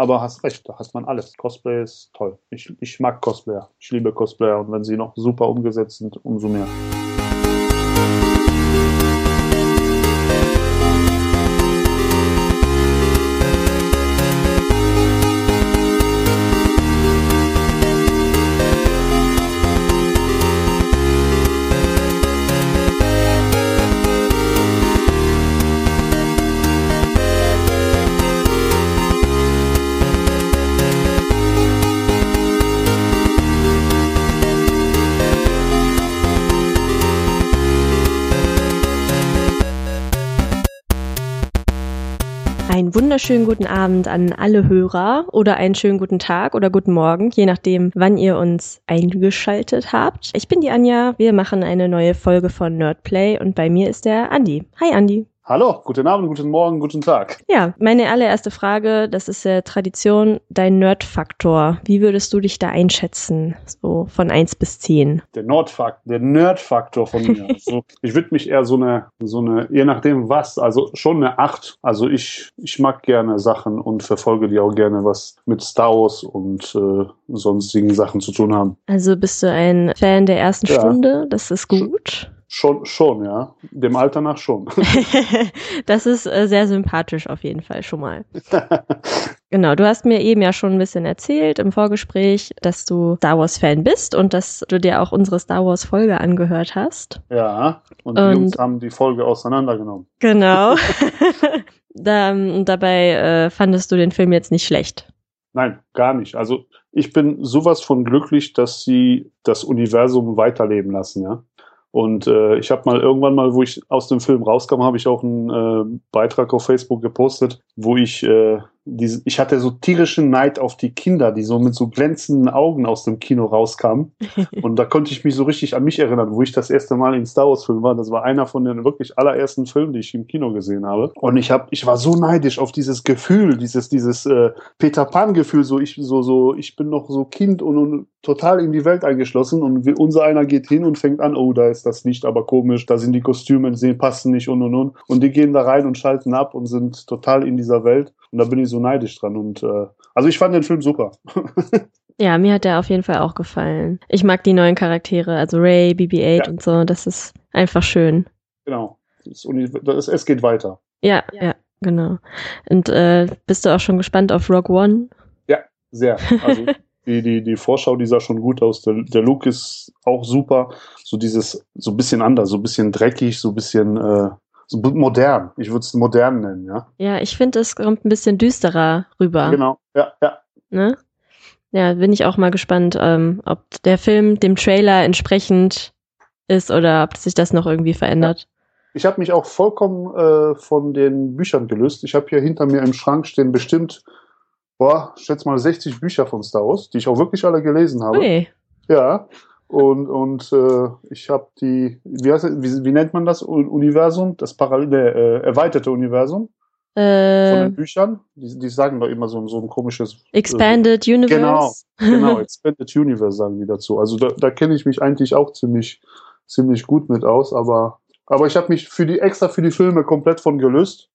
aber hast recht, da hat man alles. Cosplay ist toll. Ich, ich mag Cosplayer. Ich liebe Cosplayer und wenn sie noch super umgesetzt sind, umso mehr. Wunderschönen guten Abend an alle Hörer oder einen schönen guten Tag oder guten Morgen, je nachdem, wann ihr uns eingeschaltet habt. Ich bin die Anja, wir machen eine neue Folge von Nerdplay und bei mir ist der Andi. Hi Andi. Hallo, guten Abend, guten Morgen, guten Tag. Ja, meine allererste Frage, das ist ja Tradition, dein Nerdfaktor. Wie würdest du dich da einschätzen? So von eins bis zehn? Der Nordfaktor, der Nerdfaktor von mir. also, ich würde mich eher so eine, so eine, je nachdem was, also schon eine acht. Also ich, ich mag gerne Sachen und verfolge die auch gerne, was mit Star Wars und äh, sonstigen Sachen zu tun haben. Also bist du ein Fan der ersten Ja. Stunde? Das ist gut. Schon, schon, ja. Dem Alter nach schon. das ist äh, sehr sympathisch auf jeden Fall schon mal. Genau, du hast mir eben ja schon ein bisschen erzählt im Vorgespräch, dass du Star Wars Fan bist und dass du dir auch unsere Star Wars Folge angehört hast. ja. Und die Und- Jungs haben die Folge auseinandergenommen. Genau. da, und dabei äh, fandest du den Film jetzt nicht schlecht. Nein, gar nicht. Also ich bin sowas von glücklich, dass sie das Universum weiterleben lassen, ja. Und äh, ich habe mal irgendwann mal, wo ich aus dem Film rauskam, habe ich auch einen äh, Beitrag auf Facebook gepostet, wo ich äh, diese, ich hatte so tierischen Neid auf die Kinder, die so mit so glänzenden Augen aus dem Kino rauskamen. Und da konnte ich mich so richtig an mich erinnern, wo ich das erste Mal in Star Wars Film war. Das war einer von den wirklich allerersten Filmen, die ich im Kino gesehen habe. Und ich habe, ich war so neidisch auf dieses Gefühl, dieses, dieses äh, Peter Pan Gefühl, so ich, so, so, ich bin noch so Kind und, und total in die Welt eingeschlossen und unser einer geht hin und fängt an, oh, da ist das Licht aber komisch, da sind die Kostüme, die passen nicht und und und. Und die gehen da rein und schalten ab und sind total in dieser Welt. Und da bin ich so neidisch dran. Und äh, also ich fand den Film super. Ja, mir hat der auf jeden Fall auch gefallen. Ich mag die neuen Charaktere, also Ray, BB-8 Ja. und so. Das ist einfach schön. genau. Das, das, es geht weiter. Ja, ja, genau. Und äh, bist du auch schon gespannt auf Rogue One? Sehr. Also die, die, die Vorschau, die sah schon gut aus. Der, der Look ist auch super. So dieses, so ein bisschen anders, so ein bisschen dreckig, so ein bisschen äh, so modern. Ich würde es modern nennen, ja. Ja, ich finde, es kommt ein bisschen düsterer rüber. Genau. Ja, ja. Ne? Ja, bin ich auch mal gespannt, ähm, ob der Film dem Trailer entsprechend ist oder ob sich das noch irgendwie verändert. Ich habe mich auch vollkommen äh, von den Büchern gelöst. Ich habe hier hinter mir im Schrank stehen bestimmt, boah, schätze mal 60 Bücher von Star Wars, die ich auch wirklich alle gelesen habe. Ui. Ja. Und, und äh, ich habe die, wie, heißt, wie, wie nennt man das Un- Universum? Das parallele, äh, erweiterte Universum von Äh, den Büchern. Die, die sagen doch immer so, so ein komisches. Expanded Genau, Universe. genau, Expanded Universe sagen die dazu. Also da, da kenne ich mich eigentlich auch ziemlich, ziemlich gut mit aus, aber, aber ich habe mich für die extra für die Filme komplett von gelöst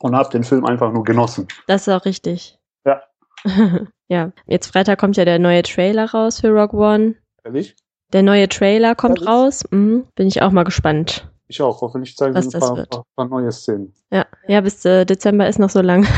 und habe den Film einfach nur genossen. Das ist auch richtig. Ja. ja. Jetzt Freitag kommt ja der neue Trailer raus für Rogue One. Ehrlich? Der neue Trailer kommt Ehrlich? raus. Mhm. Bin ich auch mal gespannt. Ich auch. Hoffentlich zeigen sie ein das paar, paar, paar neue Szenen. Ja, ja, bis äh, Dezember ist noch so lang.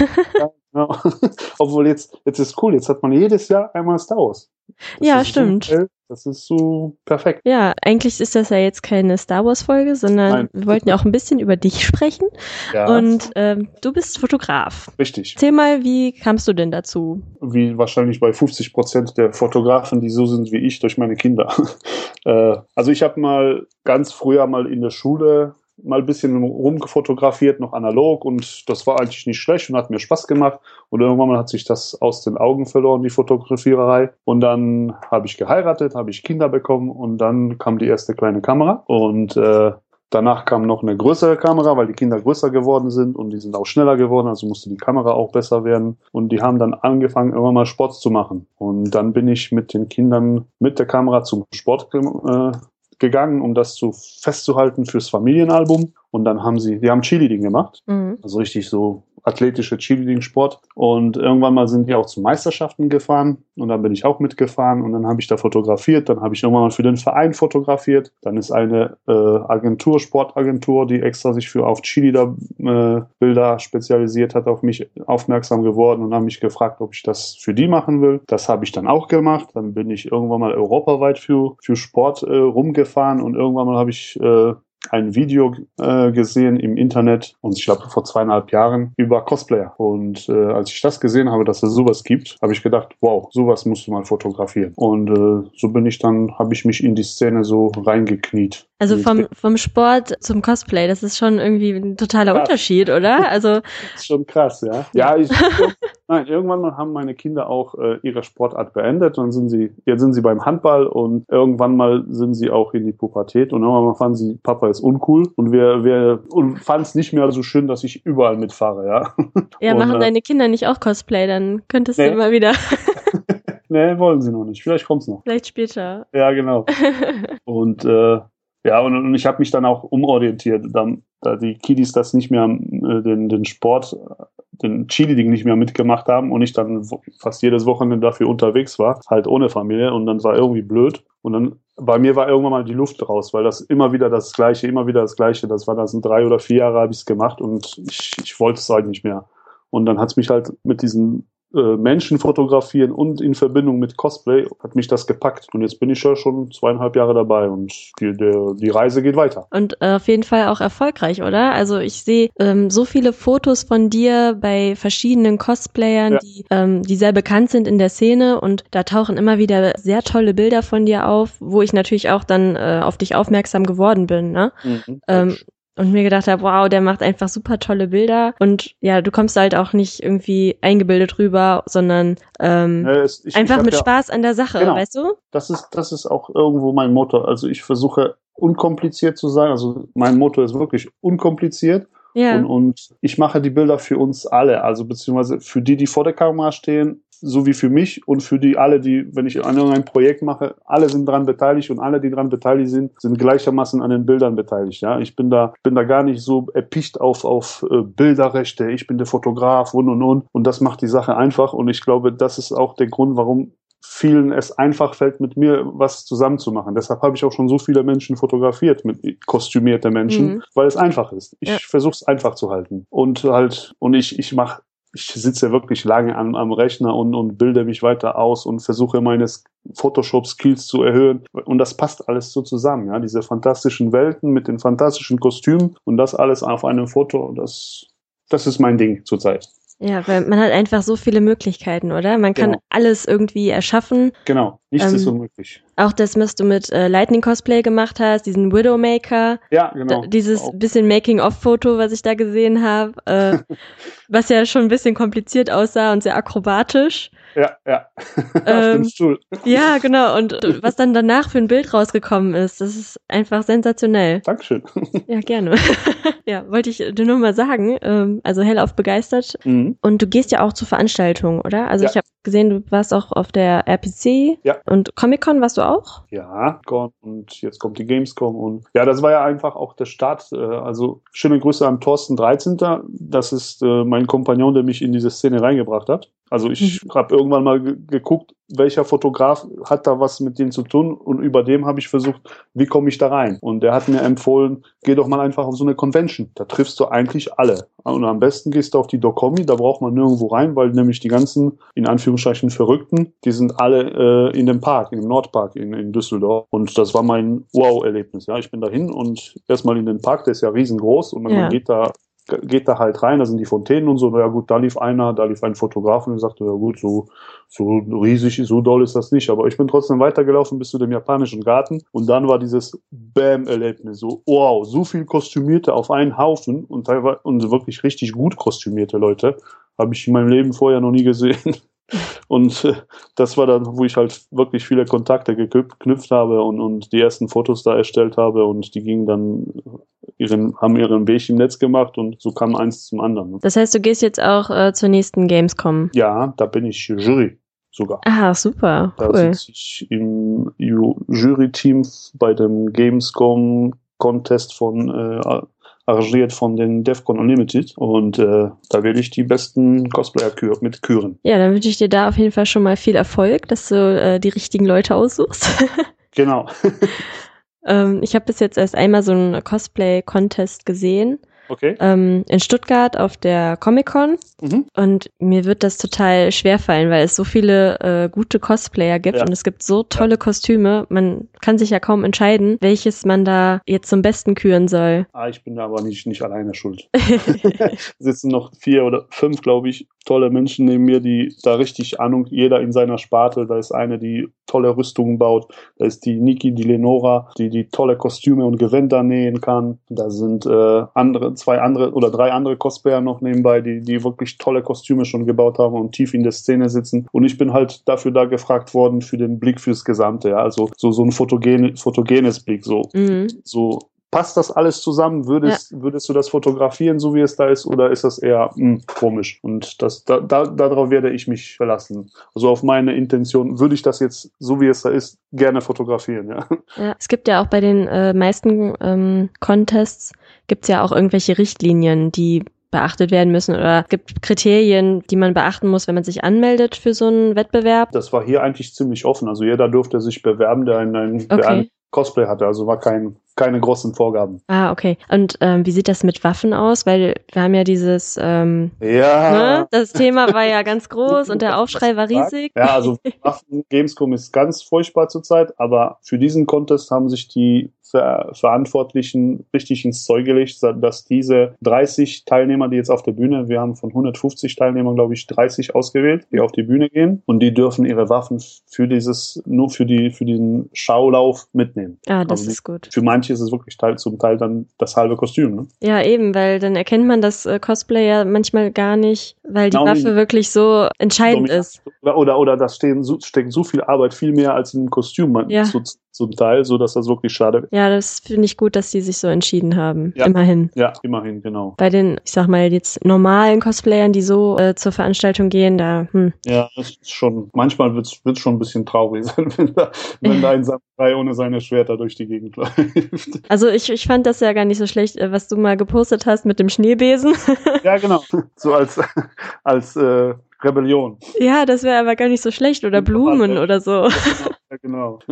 Ja. Obwohl jetzt, jetzt ist cool, jetzt hat man jedes Jahr einmal Star Wars. Das Ja, stimmt. geil. Das ist so perfekt. Ja, eigentlich ist das ja jetzt keine Star Wars Folge, sondern Nein. wir wollten ja auch ein bisschen über dich sprechen. Ja, Und ähm, du bist Fotograf. richtig. Erzähl mal, wie kamst du denn dazu? Wie wahrscheinlich bei 50 Prozent der Fotografen, die so sind wie ich, durch meine Kinder. äh, also ich habe mal ganz früher mal in der Schule mal ein bisschen rumgefotografiert, noch analog und das war eigentlich nicht schlecht und hat mir Spaß gemacht. Und irgendwann mal hat sich das aus den Augen verloren, die Fotografiererei. Und dann habe ich geheiratet, habe ich Kinder bekommen und dann kam die erste kleine Kamera und äh, Danach kam noch eine größere Kamera, weil die Kinder größer geworden sind und die sind auch schneller geworden, also musste die Kamera auch besser werden. Und die haben dann angefangen, irgendwann mal Sport zu machen. Und dann bin ich mit den Kindern mit der Kamera zum Sport äh, gegangen, um das zu festzuhalten fürs Familienalbum. Und dann haben sie, die haben Cheerleading gemacht. Mhm. Also richtig so athletische Cheerleading-Sport. Und irgendwann mal sind die auch zu Meisterschaften gefahren und dann bin ich auch mitgefahren und dann habe ich da fotografiert. Dann habe ich irgendwann mal für den Verein fotografiert. Dann ist eine äh, Agentur, Sportagentur, die extra sich für auf Cheerleader-Bilder äh, spezialisiert hat, auf mich aufmerksam geworden und haben mich gefragt, ob ich das für die machen will. Das habe ich dann auch gemacht. Dann bin ich irgendwann mal europaweit für, für Sport äh, rumgefahren und irgendwann mal habe ich äh, ein Video äh, gesehen im Internet und ich glaube vor zweieinhalb Jahren über Cosplayer. Und äh, als ich das gesehen habe, dass es sowas gibt, habe ich gedacht, wow, sowas musst du mal fotografieren. Und äh, so bin ich dann, habe ich mich in die Szene so reingekniet. Also vom, vom Sport zum Cosplay, das ist schon irgendwie ein totaler krass. Unterschied, oder? Also das ist schon krass, ja. Ja, ich, nein, irgendwann mal haben meine Kinder auch äh, ihre Sportart beendet. Dann sind sie, jetzt sind sie beim Handball und irgendwann mal sind sie auch in die Pubertät und irgendwann mal fanden sie, Papa ist uncool und wir, wir und fanden es nicht mehr so schön, dass ich überall mitfahre, ja. Ja, und, machen äh, deine Kinder nicht auch Cosplay, dann könntest nee. du immer wieder. nee, wollen sie noch nicht. Vielleicht kommt's noch. Vielleicht später. Ja, genau. und äh, ja, und, und ich habe mich dann auch umorientiert, da, da die Kiddies das nicht mehr, äh, den, den Sport, den Chili-Ding nicht mehr mitgemacht haben und ich dann fast jedes Wochenende dafür unterwegs war, halt ohne Familie und dann war irgendwie blöd. Und dann bei mir war irgendwann mal die Luft raus, weil das immer wieder das Gleiche, immer wieder das Gleiche, das war das in drei oder vier Jahre habe ich es gemacht und ich, ich wollte es halt nicht mehr. Und dann hat es mich halt mit diesen Menschen fotografieren und in Verbindung mit Cosplay hat mich das gepackt. Und jetzt bin ich ja schon zweieinhalb Jahre dabei und die, der, die Reise geht weiter. Und äh, auf jeden Fall auch erfolgreich, oder? Also ich sehe ähm, so viele Fotos von dir bei verschiedenen Cosplayern, ja. die, ähm, die sehr bekannt sind in der Szene und da tauchen immer wieder sehr tolle Bilder von dir auf, wo ich natürlich auch dann äh, auf dich aufmerksam geworden bin. Ne? Mhm, ähm, und mir gedacht habe, wow, der macht einfach super tolle Bilder und ja, du kommst halt auch nicht irgendwie eingebildet rüber, sondern ähm, ja, es, ich, einfach ich mit ja, Spaß an der Sache, genau, weißt du? Das ist das ist auch irgendwo mein Motto. Also ich versuche unkompliziert zu sein. Also mein Motto ist wirklich unkompliziert. Ja. Und, und ich mache die Bilder für uns alle, also beziehungsweise für die, die vor der Kamera stehen, so wie für mich und für die alle, die, wenn ich an irgendein Projekt mache, alle sind daran beteiligt und alle, die daran beteiligt sind, sind gleichermaßen an den Bildern beteiligt. Ja, ich bin da, bin da gar nicht so erpicht auf auf äh, Bilderrechte. Ich bin der Fotograf und und und und das macht die Sache einfach und ich glaube, das ist auch der Grund, warum vielen es einfach fällt, mit mir was zusammenzumachen. Deshalb habe ich auch schon so viele Menschen fotografiert, mit kostümierte Menschen, mhm. weil es einfach ist. Ich ja. versuche es einfach zu halten. Und halt, und ich, ich mache ich sitze wirklich lange am, am Rechner und, und bilde mich weiter aus und versuche meine Photoshop-Skills zu erhöhen. Und das passt alles so zusammen, ja. Diese fantastischen Welten mit den fantastischen Kostümen und das alles auf einem Foto, das, das ist mein Ding zurzeit. Ja, weil man hat einfach so viele Möglichkeiten, oder? Man kann genau. alles irgendwie erschaffen. Genau, nichts ähm, ist unmöglich. Auch das, was du mit äh, Lightning Cosplay gemacht hast, diesen Widowmaker. Ja, genau. dieses auch. bisschen Making-of-Foto, was ich da gesehen habe, äh, was ja schon ein bisschen kompliziert aussah und sehr akrobatisch. Ja, ja. Ähm, Auf dem Stuhl. Ja, genau. Und was dann danach für ein Bild rausgekommen ist, das ist einfach sensationell. Dankeschön. Ja, gerne. ja, wollte ich dir nur mal sagen. Ähm, also hellauf begeistert. Mhm. Und du gehst ja auch zu Veranstaltungen, oder? Also ja. ich habe gesehen, du warst auch auf der RPC. Ja. Und Comic-Con warst du auch? Ja, und jetzt kommt die Gamescom. Und ja, das war ja einfach auch der Start. Äh, also schöne Grüße an Thorsten 13. Das ist äh, mein Kompagnon, der mich in diese Szene reingebracht hat. Also ich mhm. habe irgendwann mal geguckt, welcher Fotograf hat da was mit denen zu tun und über dem habe ich versucht, wie komme ich da rein? Und der hat mir empfohlen, geh doch mal einfach auf so eine Convention. Da triffst du eigentlich alle. Und am besten gehst du auf die Docomi, da braucht man nirgendwo rein, weil nämlich die ganzen, in Anführungszeichen, Verrückten, die sind alle äh, in dem Park, in dem Nordpark in, in Düsseldorf. Und das war mein Wow-Erlebnis. Ja, ich bin dahin und erstmal in den Park, der ist ja riesengroß und dann ja. man geht da geht da halt rein, da sind die Fontänen und so, na ja gut, da lief einer, da lief ein Fotograf und sagte, ja gut, so, so riesig, so doll ist das nicht, aber ich bin trotzdem weitergelaufen bis zu dem japanischen Garten und dann war dieses Bam-Erlebnis, so, wow, so viel Kostümierte auf einen Haufen und teilweise, und wirklich richtig gut kostümierte Leute, habe ich in meinem Leben vorher noch nie gesehen. Und äh, das war dann, wo ich halt wirklich viele Kontakte geknüpft habe und, und die ersten Fotos da erstellt habe und die gingen dann ihren, haben ihren Weg im Netz gemacht und so kam eins zum anderen. Das heißt, du gehst jetzt auch äh, zur nächsten Gamescom? Ja, da bin ich Jury sogar. Ah, super, cool. Da sitze ich im Jury-Team bei dem Gamescom Contest von äh, arrangiert von den DEFCON Unlimited und äh, da will ich die besten Cosplayer kür mit küren. Ja, dann wünsche ich dir da auf jeden Fall schon mal viel Erfolg, dass du äh, die richtigen Leute aussuchst. genau. ähm, ich habe bis jetzt erst einmal so einen Cosplay-Contest gesehen. Okay. ähm, in Stuttgart auf der Comic-Con Mhm. und mir wird das total schwer fallen, weil es so viele äh, gute Cosplayer gibt Ja. und es gibt so tolle Kostüme. Man kann sich ja kaum entscheiden, welches man da jetzt zum Besten küren soll. Ah, ich bin da aber nicht, nicht alleine schuld. sitzen noch vier oder fünf, glaube ich, tolle Menschen neben mir, die da richtig Ahnung, jeder in seiner Sparte. Da ist eine, die tolle Rüstungen baut. Da ist die Niki, die Lenora, die die tolle Kostüme und Gewänder nähen kann. Da sind äh, andere, zwei andere oder drei andere Cosplayer noch nebenbei, die, die wirklich tolle Kostüme schon gebaut haben und tief in der Szene sitzen. Und ich bin halt dafür da gefragt worden für den Blick fürs Gesamte. Ja? Also so, so ein fotogen, fotogenes Blick, so mhm. so passt das alles zusammen? Würdest, würdest du das fotografieren, so wie es da ist, oder ist das eher hm, komisch? Und das, da, da, darauf werde ich mich verlassen. Also auf meine Intention würde ich das jetzt, so wie es da ist, gerne fotografieren, ja. Ja, es gibt ja auch bei den äh, meisten ähm, Contests gibt's ja auch irgendwelche Richtlinien, die beachtet werden müssen oder gibt Kriterien, die man beachten muss, wenn man sich anmeldet für so einen Wettbewerb. Das war hier eigentlich ziemlich offen. Also jeder durfte sich bewerben, der einen, einen, der Okay. einen Cosplay hatte. Also war kein, keine großen Vorgaben. Ah, okay. Und ähm, wie sieht das mit Waffen aus? Weil wir haben ja dieses, ähm, Ja. ne? das Thema war ja ganz groß und der Aufschrei war riesig. Ja, also Waffen Gamescom ist ganz furchtbar zurzeit, aber für diesen Contest haben sich die Verantwortlichen richtig ins Zeug gelegt, dass diese 30 Teilnehmer, die jetzt auf der Bühne, wir haben von 150 Teilnehmern, glaube ich, 30 ausgewählt, die auf die Bühne gehen und die dürfen ihre Waffen für dieses, nur für die, für den Schaulauf mitnehmen. Ah, das Also ist gut. Für manche ist es wirklich teil, zum Teil dann das halbe Kostüm, ne? Ja, eben, weil dann erkennt man das äh, Cosplay ja manchmal gar nicht, weil die Genau, Waffe wirklich so entscheidend ist. Oder, oder, oder da stehen, so, steckt so viel Arbeit, viel mehr als in einem Kostüm man- Ja. zu, zum Teil, so dass das wirklich schade Ja, das finde ich gut, dass die sich so entschieden haben. Ja. Immerhin. Ja, immerhin, genau. Bei den, ich sag mal, jetzt normalen Cosplayern, die so äh, zur Veranstaltung gehen, da, hm. Ja, das ist schon, manchmal wird's wird's schon ein bisschen traurig sein, wenn da, wenn da ein Samurai ohne seine Schwerter durch die Gegend läuft. Also ich, ich fand das ja gar nicht so schlecht, äh, was du mal gepostet hast mit dem Schneebesen. ja, genau. So als, als äh, Rebellion. ja, das wäre aber gar nicht so schlecht. Oder Blumen oder so. Ja, genau.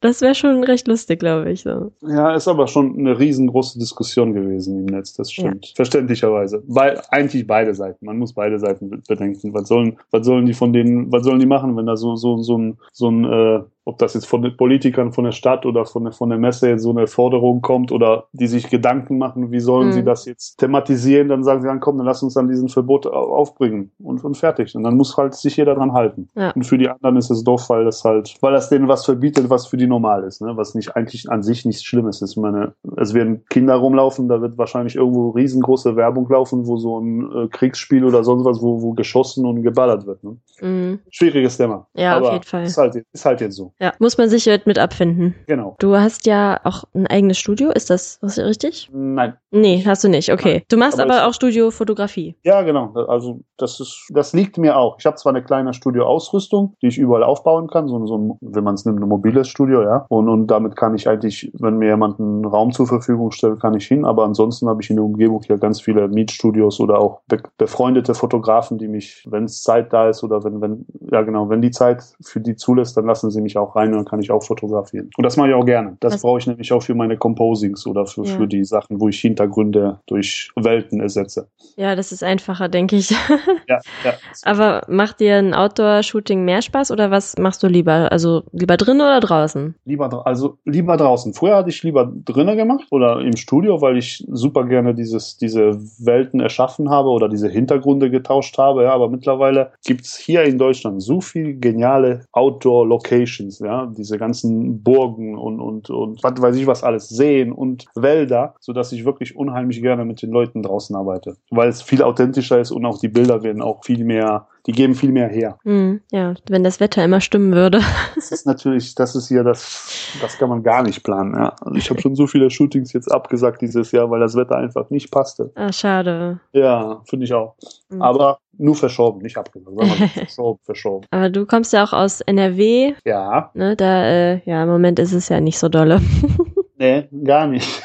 Das wäre schon recht lustig, glaube ich. So. Ja, ist aber schon eine riesengroße Diskussion gewesen im Netz, das stimmt. Verständlicherweise. Bei, eigentlich beide Seiten. Man muss beide Seiten be- bedenken. Was sollen, was sollen die von denen, was sollen die machen, wenn da so, so, so ein, so ein, äh, ob das jetzt von den Politikern von der Stadt oder von der, von der Messe jetzt so eine Forderung kommt oder die sich Gedanken machen, wie sollen Mhm. sie das jetzt thematisieren, dann sagen sie dann, komm, dann lass uns dann diesen Verbot au- aufbringen und, und fertig. Und dann muss halt sich jeder dran halten. Ja. Und für die anderen ist es doof, weil das halt, weil das denen was verbietet, was für die normal ist, ne? was nicht eigentlich an sich nichts Schlimmes ist. Ich meine, es werden Kinder rumlaufen, da wird wahrscheinlich irgendwo riesengroße Werbung laufen, wo so ein äh, Kriegsspiel oder sonst was, wo, wo geschossen und geballert wird. Ne? Mhm. Schwieriges Thema. Ja, auf Aber jeden Fall. Ist halt, ist halt jetzt so. Ja, muss man sich halt mit abfinden. Genau. Du hast ja auch ein eigenes Studio, ist das richtig? Nein. Nee, hast du nicht, okay. Nein, du machst aber aber, auch Studiofotografie. Ja, genau. Also das ist, das liegt mir auch. Ich habe zwar eine kleine Studioausrüstung, die ich überall aufbauen kann, so, so ein, wenn man es nimmt, ein mobiles Studio, ja. Und, und damit kann ich eigentlich, wenn mir jemand einen Raum zur Verfügung stellt, kann ich hin. Aber ansonsten habe ich in der Umgebung hier ganz viele Mietstudios oder auch be befreundete Fotografen, die mich, wenn es Zeit da ist oder wenn, wenn, ja genau, wenn die Zeit für die zulässt, dann lassen sie mich auch rein und dann kann ich auch fotografieren. Und das mache ich auch gerne. Das brauche ich nämlich auch für meine Composings oder für, Ja. für die Sachen, wo ich Hintergründe durch Welten ersetze. Ja, das ist einfacher, denke ich. Ja, ja. aber macht dir ein Outdoor-Shooting mehr Spaß oder was machst du lieber? Also lieber drin oder draußen? Lieber, also lieber draußen. Früher hatte ich lieber drinnen gemacht oder im Studio, weil ich super gerne dieses, diese Welten erschaffen habe oder diese Hintergründe getauscht habe. Ja, aber mittlerweile gibt's hier in Deutschland so viel geniale Outdoor-Locations, ja, diese ganzen Burgen und, und, und was weiß ich was alles, Seen und Wälder, sodass ich wirklich unheimlich gerne mit den Leuten draußen arbeite. Weil es viel authentischer ist und auch die Bilder werden auch viel mehr, die geben viel mehr her. Hm, ja, wenn das Wetter immer stimmen würde. Das ist natürlich, das ist hier das, das kann man gar nicht planen. Ja. Also ich habe schon so viele Shootings jetzt abgesagt dieses Jahr, weil das Wetter einfach nicht passte. Ah, schade. Ja, finde ich auch. Hm. Aber nur verschoben, nicht abgesagt. Verschoben, verschoben. Aber du kommst ja auch aus NRW, Ja, ne? Da, äh, ja, im Moment ist es ja nicht so dolle. nee, gar nicht.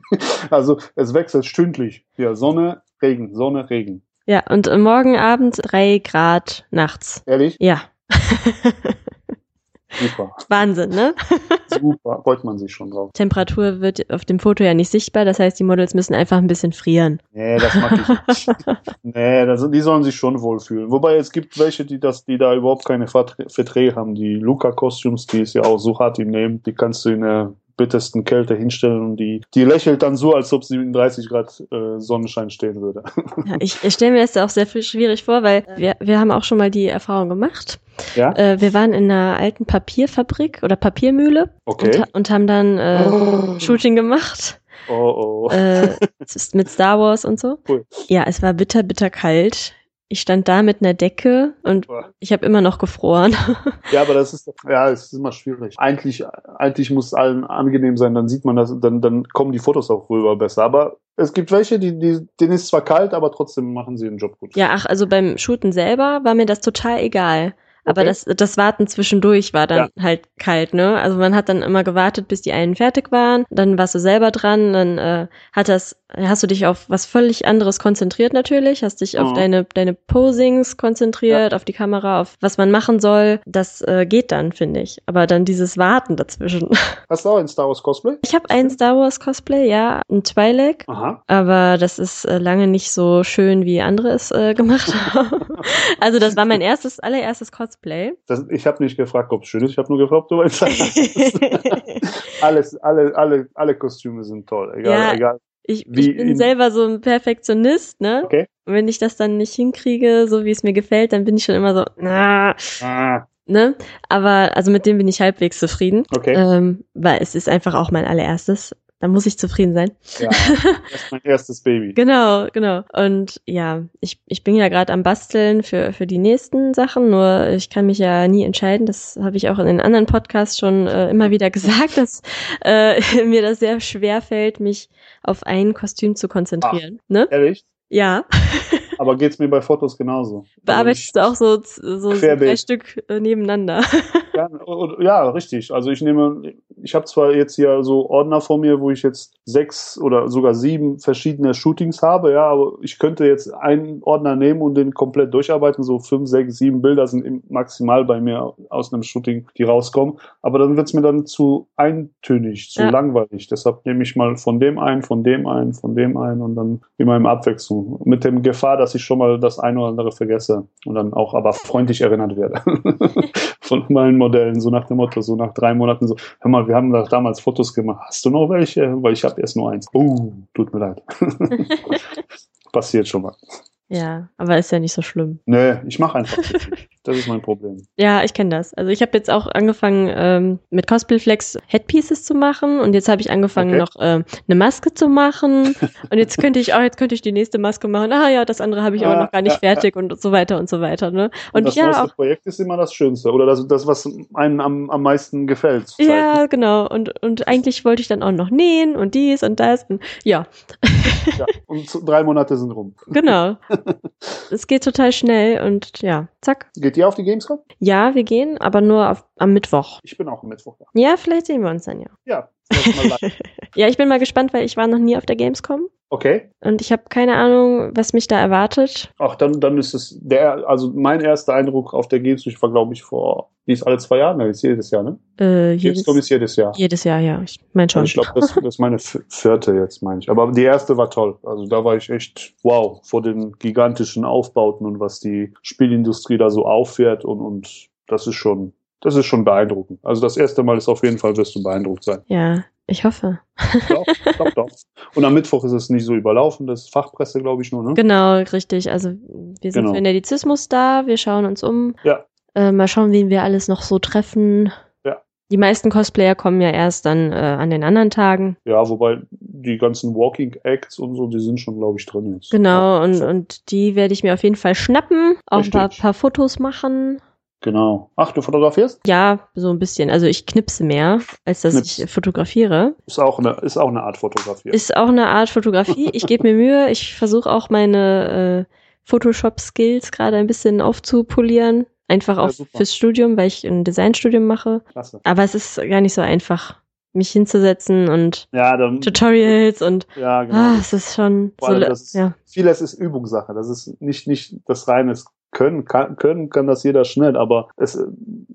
also es wechselt stündlich. Ja, Sonne, Regen, Sonne, Regen. Ja, und äh, morgen Abend drei Grad nachts. Ehrlich? Ja. Super. Wahnsinn, ne? Super, freut man sich schon drauf. Temperatur wird auf dem Foto ja nicht sichtbar, das heißt, die Models müssen einfach ein bisschen frieren. Nee, das mag ich nicht. nee, das, die sollen sich schon wohlfühlen. Wobei es gibt welche, die das, die da überhaupt keine Verträ- Verträge haben. Die Luca-Costumes, die ist ja auch so hart im Nehmen, die kannst du in der bittersten Kälte hinstellen und die, die lächelt dann so, als ob sie in 30 Grad äh, Sonnenschein stehen würde. Ja, ich ich stelle mir das auch sehr viel schwierig vor, weil wir, wir haben auch schon mal die Erfahrung gemacht. ja? Äh, wir waren in einer alten Papierfabrik oder Papiermühle Okay. und, und haben dann äh, Oh. Shooting gemacht Oh, oh. äh, es ist mit Star Wars und so. Cool. Ja, es war bitter, bitter kalt. Ich stand da mit einer Decke und ich habe immer noch gefroren. Ja, aber das ist, ja, es ist immer schwierig. Eigentlich, eigentlich muss es allen angenehm sein, dann sieht man das, dann, dann kommen die Fotos auch rüber besser. Aber es gibt welche, die, die, denen ist zwar kalt, aber trotzdem machen sie den Job gut. ja, ach, also beim Shooten selber war mir das total egal. Aber Okay. das, das Warten zwischendurch war dann halt kalt, ne? Also man hat dann immer gewartet, bis die einen fertig waren. Dann warst du selber dran, dann äh, hat das, hast du dich auf was völlig anderes konzentriert natürlich, hast dich auf Mhm. deine, deine Posings konzentriert, auf die Kamera, auf was man machen soll. Das äh, geht dann, finde ich. Aber dann dieses Warten dazwischen. Hast du auch ein Star Wars Cosplay? Ich habe ein Star Wars Cosplay, ja, ein Twi'lek. Aha. Aber das ist äh, lange nicht so schön, wie andere es äh, gemacht haben. also das war mein erstes, allererstes Cosplay. Das, ich habe nicht gefragt, ob es schön ist, ich habe nur gefragt, ob du eins. Alles, alle, alle, alle Kostüme sind toll. Egal, Ja. egal. Ich, Wie ich bin in- selber so ein Perfektionist, ne? Okay. Und wenn ich das dann nicht hinkriege, so wie es mir gefällt, dann bin ich schon immer so, na, Ah, ne? Aber also mit dem bin ich halbwegs zufrieden. okay. Ähm, weil es ist einfach auch mein allererstes. Da muss ich zufrieden sein. Ja, das ist mein erstes Baby. Genau, genau. Und ja, ich, ich bin ja gerade am Basteln für, für die nächsten Sachen, nur ich kann mich ja nie entscheiden. Das habe ich auch in den anderen Podcasts schon äh, immer wieder gesagt, dass äh, mir das sehr schwer fällt, mich auf ein Kostüm zu konzentrieren. Ne? Ehrlich? Ja. Aber geht's mir bei Fotos genauso. Bearbeitest du auch so, so, drei Stück äh, nebeneinander. Ja, ja, richtig. Also ich nehme, ich habe zwar jetzt hier so Ordner vor mir, wo ich jetzt sechs oder sogar sieben verschiedene Shootings habe, ja, aber ich könnte jetzt einen Ordner nehmen und den komplett durcharbeiten. So fünf, sechs, sieben Bilder sind im- maximal bei mir aus einem Shooting, die rauskommen. Aber dann wird's mir dann zu eintönig, zu Ja. langweilig. Deshalb nehme ich mal von dem einen, von dem einen, von dem einen und dann immer im Abwechslung. Mit dem Gefahr, dass ich schon mal das eine oder andere vergesse und dann auch aber freundlich erinnert werde. von meinen Modellen, so nach dem Motto, so nach drei Monaten so, hör mal, wir haben doch damals Fotos gemacht. Hast du noch welche? Weil ich habe erst nur eins. Oh, tut mir leid. Passiert schon mal. ja, aber ist ja nicht so schlimm. Nee, ich mache einfach. Das ist mein Problem. Ja, ich kenne das. Also ich habe jetzt auch angefangen ähm, mit Cosplayflex Headpieces zu machen und jetzt habe ich angefangen Okay. noch ähm, eine Maske zu machen und jetzt könnte ich auch jetzt könnte ich die nächste Maske machen. Ah ja, das andere habe ich aber Ah, noch gar nicht ja, fertig und so weiter und so weiter. Ne? Und, Und, das ja neueste auch Projekt ist immer das Schönste oder das, das was einem am, am meisten gefällt. ja genau und und eigentlich wollte ich dann auch noch nähen und dies und das und ja ja. Und drei Monate sind rum. genau. es geht total schnell und ja zack. Geht ihr auf die Gamescom? Ja, wir gehen, aber nur auf, am Mittwoch. Ich bin auch am Mittwoch da. Ja, vielleicht sehen wir uns dann ja. Ja. Ja, ich bin mal gespannt, weil ich war noch nie auf der Gamescom. Okay. Und ich habe keine Ahnung, was mich da erwartet. Ach, dann, dann ist es der, also mein erster Eindruck auf der Gamescom war, glaube ich, vor, die ist alle zwei Jahre, ne, ist jedes Jahr, ne? Äh, jedes, Gamescom ist jedes Jahr. jedes Jahr, ja. Ich mein schon. Also ich glaube, das, das ist meine vierte jetzt, meine ich. Aber die erste war toll. Also da war ich echt wow vor den gigantischen Aufbauten und was die Spielindustrie da so auffährt und, und das ist schon, das ist schon beeindruckend. Also das erste Mal ist auf jeden Fall, wirst du beeindruckt sein. ja, ich hoffe. Doch, doch, doch. Und am Mittwoch ist es nicht so überlaufen, das ist Fachpresse, glaube ich, nur, ne? Genau, richtig. Also wir sind Genau. für den Edizismus da, wir schauen uns um. Ja. Äh, mal schauen, wen wir alles noch so treffen. Ja. Die meisten Cosplayer kommen ja erst dann äh, an den anderen Tagen. Ja, wobei die ganzen Walking Acts und so, die sind schon, glaube ich, drin jetzt. Genau, Ja, und, und die werde ich mir auf jeden Fall schnappen, auch ein paar, paar Fotos machen. Genau. Ach, du fotografierst? Ja, so ein bisschen. Also ich knipse mehr, als dass Knips. ich fotografiere. Ist auch eine, ist auch eine Art Fotografie. Ist auch eine Art Fotografie. Ich gebe mir Mühe. Ich versuche auch meine äh, Photoshop-Skills gerade ein bisschen aufzupolieren. Einfach Ja, auch super. fürs Studium, weil ich ein Designstudium mache. Klasse. Aber es ist gar nicht so einfach. mich hinzusetzen und ja, dann, Tutorials und ja, genau. ah, es ist schon Vor so, das ist, ja. Vieles ist Übungssache. Das ist nicht, nicht das reine Können. Kann, können kann das jeder schnell, aber es,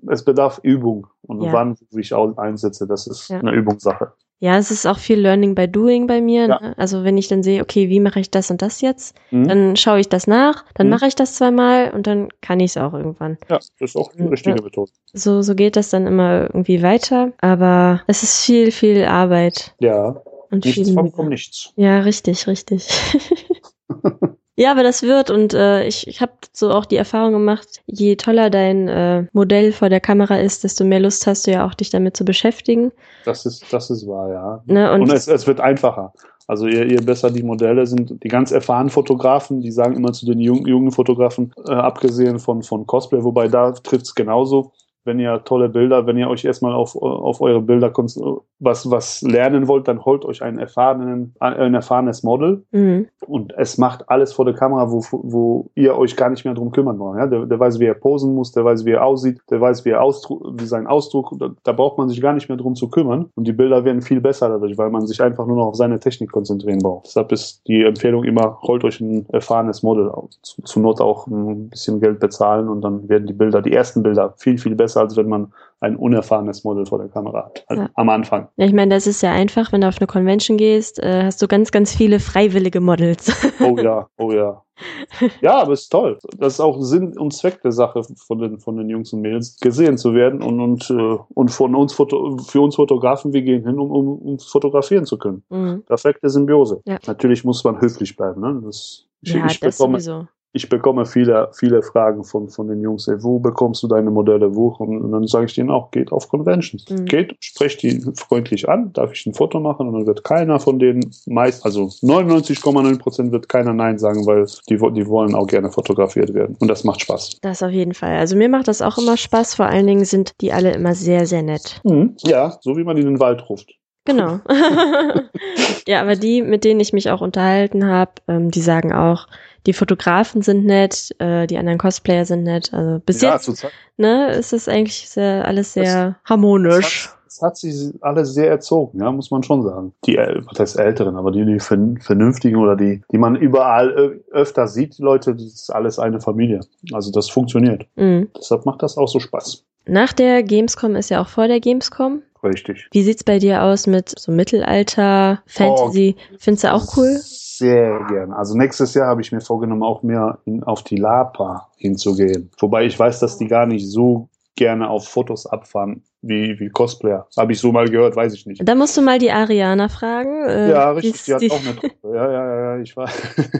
es bedarf Übung. Und Ja. wann ich auch einsetze, das ist Ja. eine Übungssache. Ja, es ist auch viel Learning by Doing bei mir. Ja. Ne? Also wenn ich dann sehe, okay, wie mache ich das und das jetzt, Mhm. dann schaue ich das nach, dann Mhm. mache ich das zweimal und dann kann ich es auch irgendwann. ja, das ist auch die richtige Methode. So, so geht das dann immer irgendwie weiter. Aber es ist viel, viel Arbeit Ja, und nichts vom Nichts. Ja, richtig, richtig. ja, aber das wird und äh, ich, ich habe so auch die Erfahrung gemacht, je toller dein äh, Modell vor der Kamera ist, desto mehr Lust hast du ja auch, dich damit zu beschäftigen. Das ist, das ist wahr, ja. Ne? Und, Und es, es wird einfacher. Also je, je besser die Modelle sind, die ganz erfahrenen Fotografen, die sagen immer zu den jungen, jungen Fotografen, äh, abgesehen von, von Cosplay, wobei da trifft's genauso, wenn ihr tolle Bilder, wenn ihr euch erstmal auf, auf eure Bilder was, was lernen wollt, dann holt euch einen erfahrenen, ein erfahrenes Model mhm. und es macht alles vor der Kamera, wo, wo ihr euch gar nicht mehr drum kümmern wollt. Ja? Der, der weiß, wie er posen muss, der weiß, wie er aussieht, der weiß, wie, er Ausdruck, wie sein Ausdruck, da, da braucht man sich gar nicht mehr drum zu kümmern. Und die Bilder werden viel besser dadurch, weil man sich einfach nur noch auf seine Technik konzentrieren braucht. Deshalb ist die Empfehlung immer, holt euch ein erfahrenes Model, zu, zur Not auch ein bisschen Geld bezahlen und dann werden die Bilder, die ersten Bilder, viel, viel besser, als wenn man ein unerfahrenes Model vor der Kamera hat. Also Ja. Am Anfang. Ja, ich meine, das ist ja einfach, wenn du auf eine Convention gehst, äh, hast du ganz, ganz viele freiwillige Models. Oh ja, oh ja. Ja, aber ist toll. Das ist auch Sinn und Zweck der Sache von den, von den Jungs und Mädels, gesehen zu werden und, und, äh, und von uns Foto, für uns Fotografen, wir gehen hin, um, um uns fotografieren zu können. mhm. Perfekte Symbiose. Ja. Natürlich muss man höflich bleiben. Ne? Das, ich, Ja, ich, das bekomme, sowieso. Ich bekomme viele, viele Fragen von, von den Jungs, ey, wo bekommst du deine Modelle, wo? Und, und dann sage ich denen auch, geht auf Conventions. Mhm. Geht, sprecht die freundlich an, darf ich ein Foto machen und dann wird keiner von denen, meist, also 99,9 Prozent wird keiner Nein sagen, weil die, die wollen auch gerne fotografiert werden. Und das macht Spaß. Das auf jeden Fall. Also mir macht das auch immer Spaß. Vor allen Dingen sind die alle immer sehr, sehr nett. Ja, so wie man in den Wald ruft. Genau. ja, aber die, mit denen ich mich auch unterhalten habe, ähm, die sagen auch, die Fotografen sind nett, äh, die anderen Cosplayer sind nett. Also bis ja, jetzt zurzeit. ne, ist es eigentlich sehr, alles sehr harmonisch. Es hat, es hat sich alle sehr erzogen, ja, muss man schon sagen. Die, was heißt Älteren, aber die, die vern- Vernünftigen oder die, die man überall öfter sieht, die Leute, das ist alles eine Familie. Also das funktioniert. Mhm. Deshalb macht das auch so Spaß. Nach der Gamescom ist ja auch vor der Gamescom. Richtig. Wie sieht's bei dir aus mit so Mittelalter, Fantasy? Findest du auch cool? Sehr gerne. Also nächstes Jahr habe ich mir vorgenommen, auch mehr auf die Lapa hinzugehen. Wobei ich weiß, dass die gar nicht so gerne auf Fotos abfahren wie, wie Cosplayer. Habe ich so mal gehört, weiß ich nicht. Da musst du mal die Ariana fragen. Äh, Ja, die richtig, ist die hat die, auch eine Truppe. Ja, ja, ja, ja, ich war.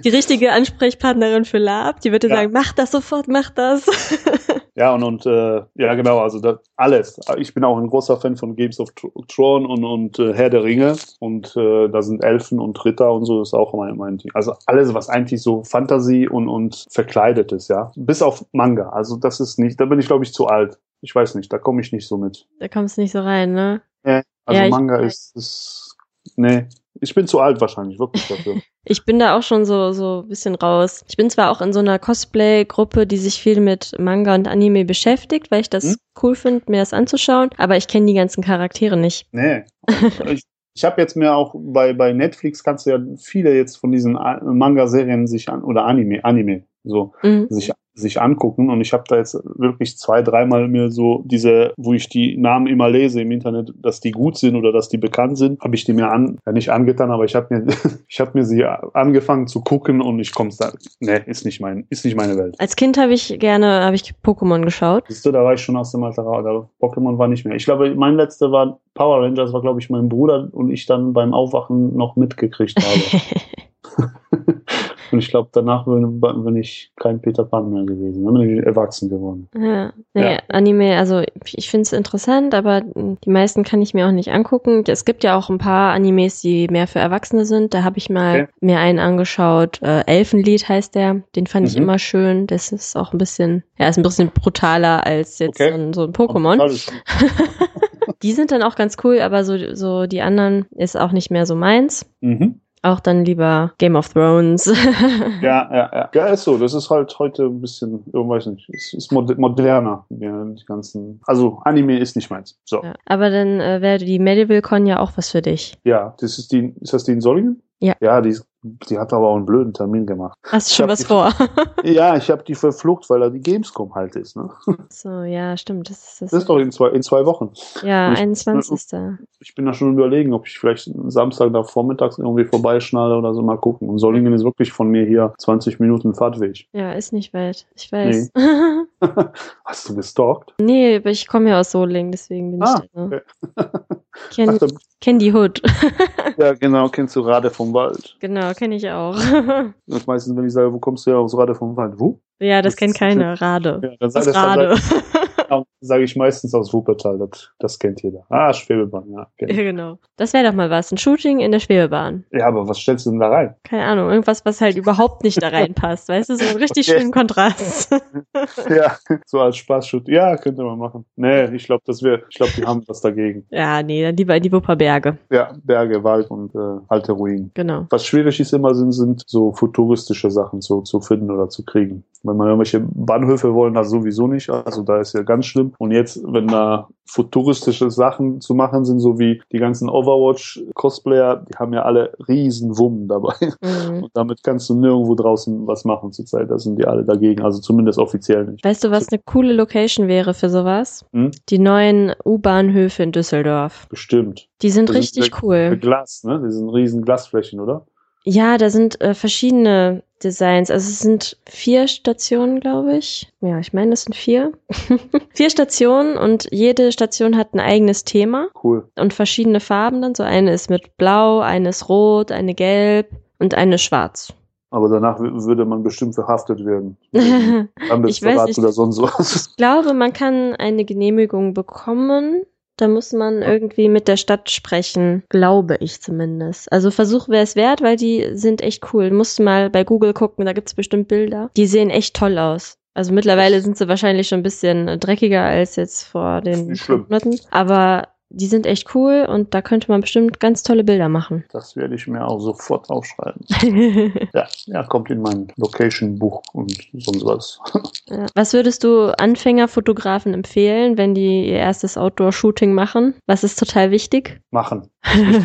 die richtige Ansprechpartnerin für Lab. Die dir Ja. sagen, mach das sofort, mach das. Ja, und, und äh, ja, genau, also das, alles. Ich bin auch ein großer Fan von Games of Thr- Thrones und, und äh, Herr der Ringe. Und äh, da sind Elfen und Ritter und so ist auch mein, mein Ding. Also alles, was eigentlich so Fantasie und, und verkleidet ist, ja. Bis auf Manga. Also das ist nicht, da bin ich, glaube ich, zu alt. Ich weiß nicht, da komme ich nicht so mit. da kommst du nicht so rein, ne? Also Ja, Manga ist, ist. Nee, ich bin zu alt wahrscheinlich, wirklich dafür. Ich bin da auch schon so so ein bisschen raus. Ich bin zwar auch in so einer Cosplay-Gruppe, die sich viel mit Manga und Anime beschäftigt, weil ich das Hm? cool finde, mir das anzuschauen. Aber ich kenne die ganzen Charaktere nicht. Nee. ich ich habe jetzt mir auch bei, bei Netflix kannst du ja viele jetzt von diesen Manga-Serien sich an oder Anime, Anime, so Mhm. sich, sich angucken. Und ich habe da jetzt wirklich zwei, dreimal mir so diese, wo ich die Namen immer lese im Internet, dass die gut sind oder dass die bekannt sind, habe ich die mir an, ja nicht angetan, aber ich habe mir, ich habe mir sie angefangen zu gucken und ich komme da, nee, ist nicht mein, ist nicht meine Welt. Als Kind habe ich gerne, habe ich Pokémon geschaut. Siehst du, da war ich schon aus dem Alter aber Pokémon war nicht mehr. Ich glaube, mein letzter war Power Rangers, war, glaube ich, mein Bruder und ich dann beim Aufwachen noch mitgekriegt habe. und ich glaube, danach bin, bin ich kein Peter Pan mehr gewesen. Dann bin ich erwachsen geworden. Ja, nee, Ja. Anime, also ich finde es interessant, aber die meisten kann ich mir auch nicht angucken. Es gibt ja auch ein paar Animes, die mehr für Erwachsene sind. Da habe ich mal Okay. mir einen angeschaut. Äh, Elfenlied heißt der. Den fand ich Mhm. immer schön. Das ist auch ein bisschen, ja, ist ein bisschen brutaler als jetzt Okay. so ein, so ein Pokémon. Alles- Die sind dann auch ganz cool, aber so, so die anderen ist auch nicht mehr so meins. Mhm. Auch dann lieber Game of Thrones. ja, ja, ja. Ja, ist so. Das ist halt heute ein bisschen, ich weiß nicht, es ist moderner. Ja, die ganzen, also Anime ist nicht meins. So. Ja, aber dann äh, wäre die Medieval Con ja auch was für dich. Ja, das ist die, ist das die in Solingen? Ja. Ja, die, die hat aber auch einen blöden Termin gemacht. Hast du schon was vor? ja, ich habe die verflucht, weil da die Gamescom halt ist. Ne? So, ja, stimmt. Das ist, das ist doch in zwei, in zwei Wochen. Ja, ich, 21. Ich bin da schon überlegen, ob ich vielleicht Samstag da vormittags irgendwie vorbeischnalle oder so mal gucken. Und Solingen ist wirklich von mir hier 20 Minuten Fahrtweg. Ja, ist nicht weit. Ich weiß. Nee. Hast du gestalkt? Nee, aber ich komme ja aus Solingen, deswegen bin Ah, ich da. okay. Kenn, Ach, kenn die Hood. ja, genau, kennst du Rade vom Wald. genau, kenne ich auch. Das ist meistens, wenn ich sage, wo kommst du her aus Rade vom Wald? Wo? ja, das Das kennt keiner. Rade. Ja, dann sag, das Rade. dann sage ich meistens aus Wuppertal. Das, das kennt jeder. Ah, Schwebebahn, ja. ich. genau. Das wäre doch mal was. Ein Shooting in der Schwebebahn. Ja, aber was stellst du denn da rein? Keine Ahnung, irgendwas, was halt überhaupt nicht da reinpasst. Weißt du, so einen richtig Okay. schönen Kontrast. Ja, so als Spaßshoot. Ja, könnte man machen. Nee, ich glaube, das wäre, ich glaube, die haben was dagegen. ja, nee, dann lieber in die Wupperberge. Ja, Berge, Wald und äh, alte Ruinen. Genau. Was schwierig ist immer sind, sind so futuristische Sachen zu, zu finden oder zu kriegen. Wenn man irgendwelche Bahnhöfe wollen, das sowieso nicht. Also da ist ja ganz schlimm. Und jetzt, wenn da futuristische Sachen zu machen sind, so wie die ganzen Overwatch-Cosplayer, die haben ja alle riesen Wummen dabei. Mhm. Und damit kannst du nirgendwo draußen was machen zurzeit. Da sind die alle dagegen. Also zumindest offiziell nicht. Weißt du, was eine coole Location wäre für sowas? Hm? Die neuen U-Bahnhöfe in Düsseldorf. Bestimmt. Die sind Das richtig cool. Glas, ne? Das sind riesen Glasflächen, oder? Ja, da sind äh, verschiedene Designs. Also es sind vier Stationen, glaube ich. Ja, ich meine, es sind vier. vier Stationen und jede Station hat ein eigenes Thema Cool. und verschiedene Farben dann. So eine ist mit Blau, eine ist Rot, eine Gelb und eine schwarz. Aber danach würde man bestimmt verhaftet werden. ich Landesverrat nicht. oder sonst was. glaube, man kann eine Genehmigung bekommen. Da muss man irgendwie mit der Stadt sprechen, glaube ich zumindest. Also Versuch wäre es wert, weil die sind echt cool. Du musst mal bei Google gucken, da gibt's bestimmt Bilder. Die sehen echt toll aus. Also mittlerweile sind sie wahrscheinlich schon ein bisschen dreckiger als jetzt vor den Nicht schlimm. Monaten. Aber die sind echt cool und da könnte man bestimmt ganz tolle Bilder machen. Das werde ich mir auch sofort aufschreiben. Ja, ja kommt in mein Location-Buch und sonst was. Was würdest du Anfängerfotografen empfehlen, wenn die ihr erstes Outdoor-Shooting machen? Was ist total wichtig? Machen.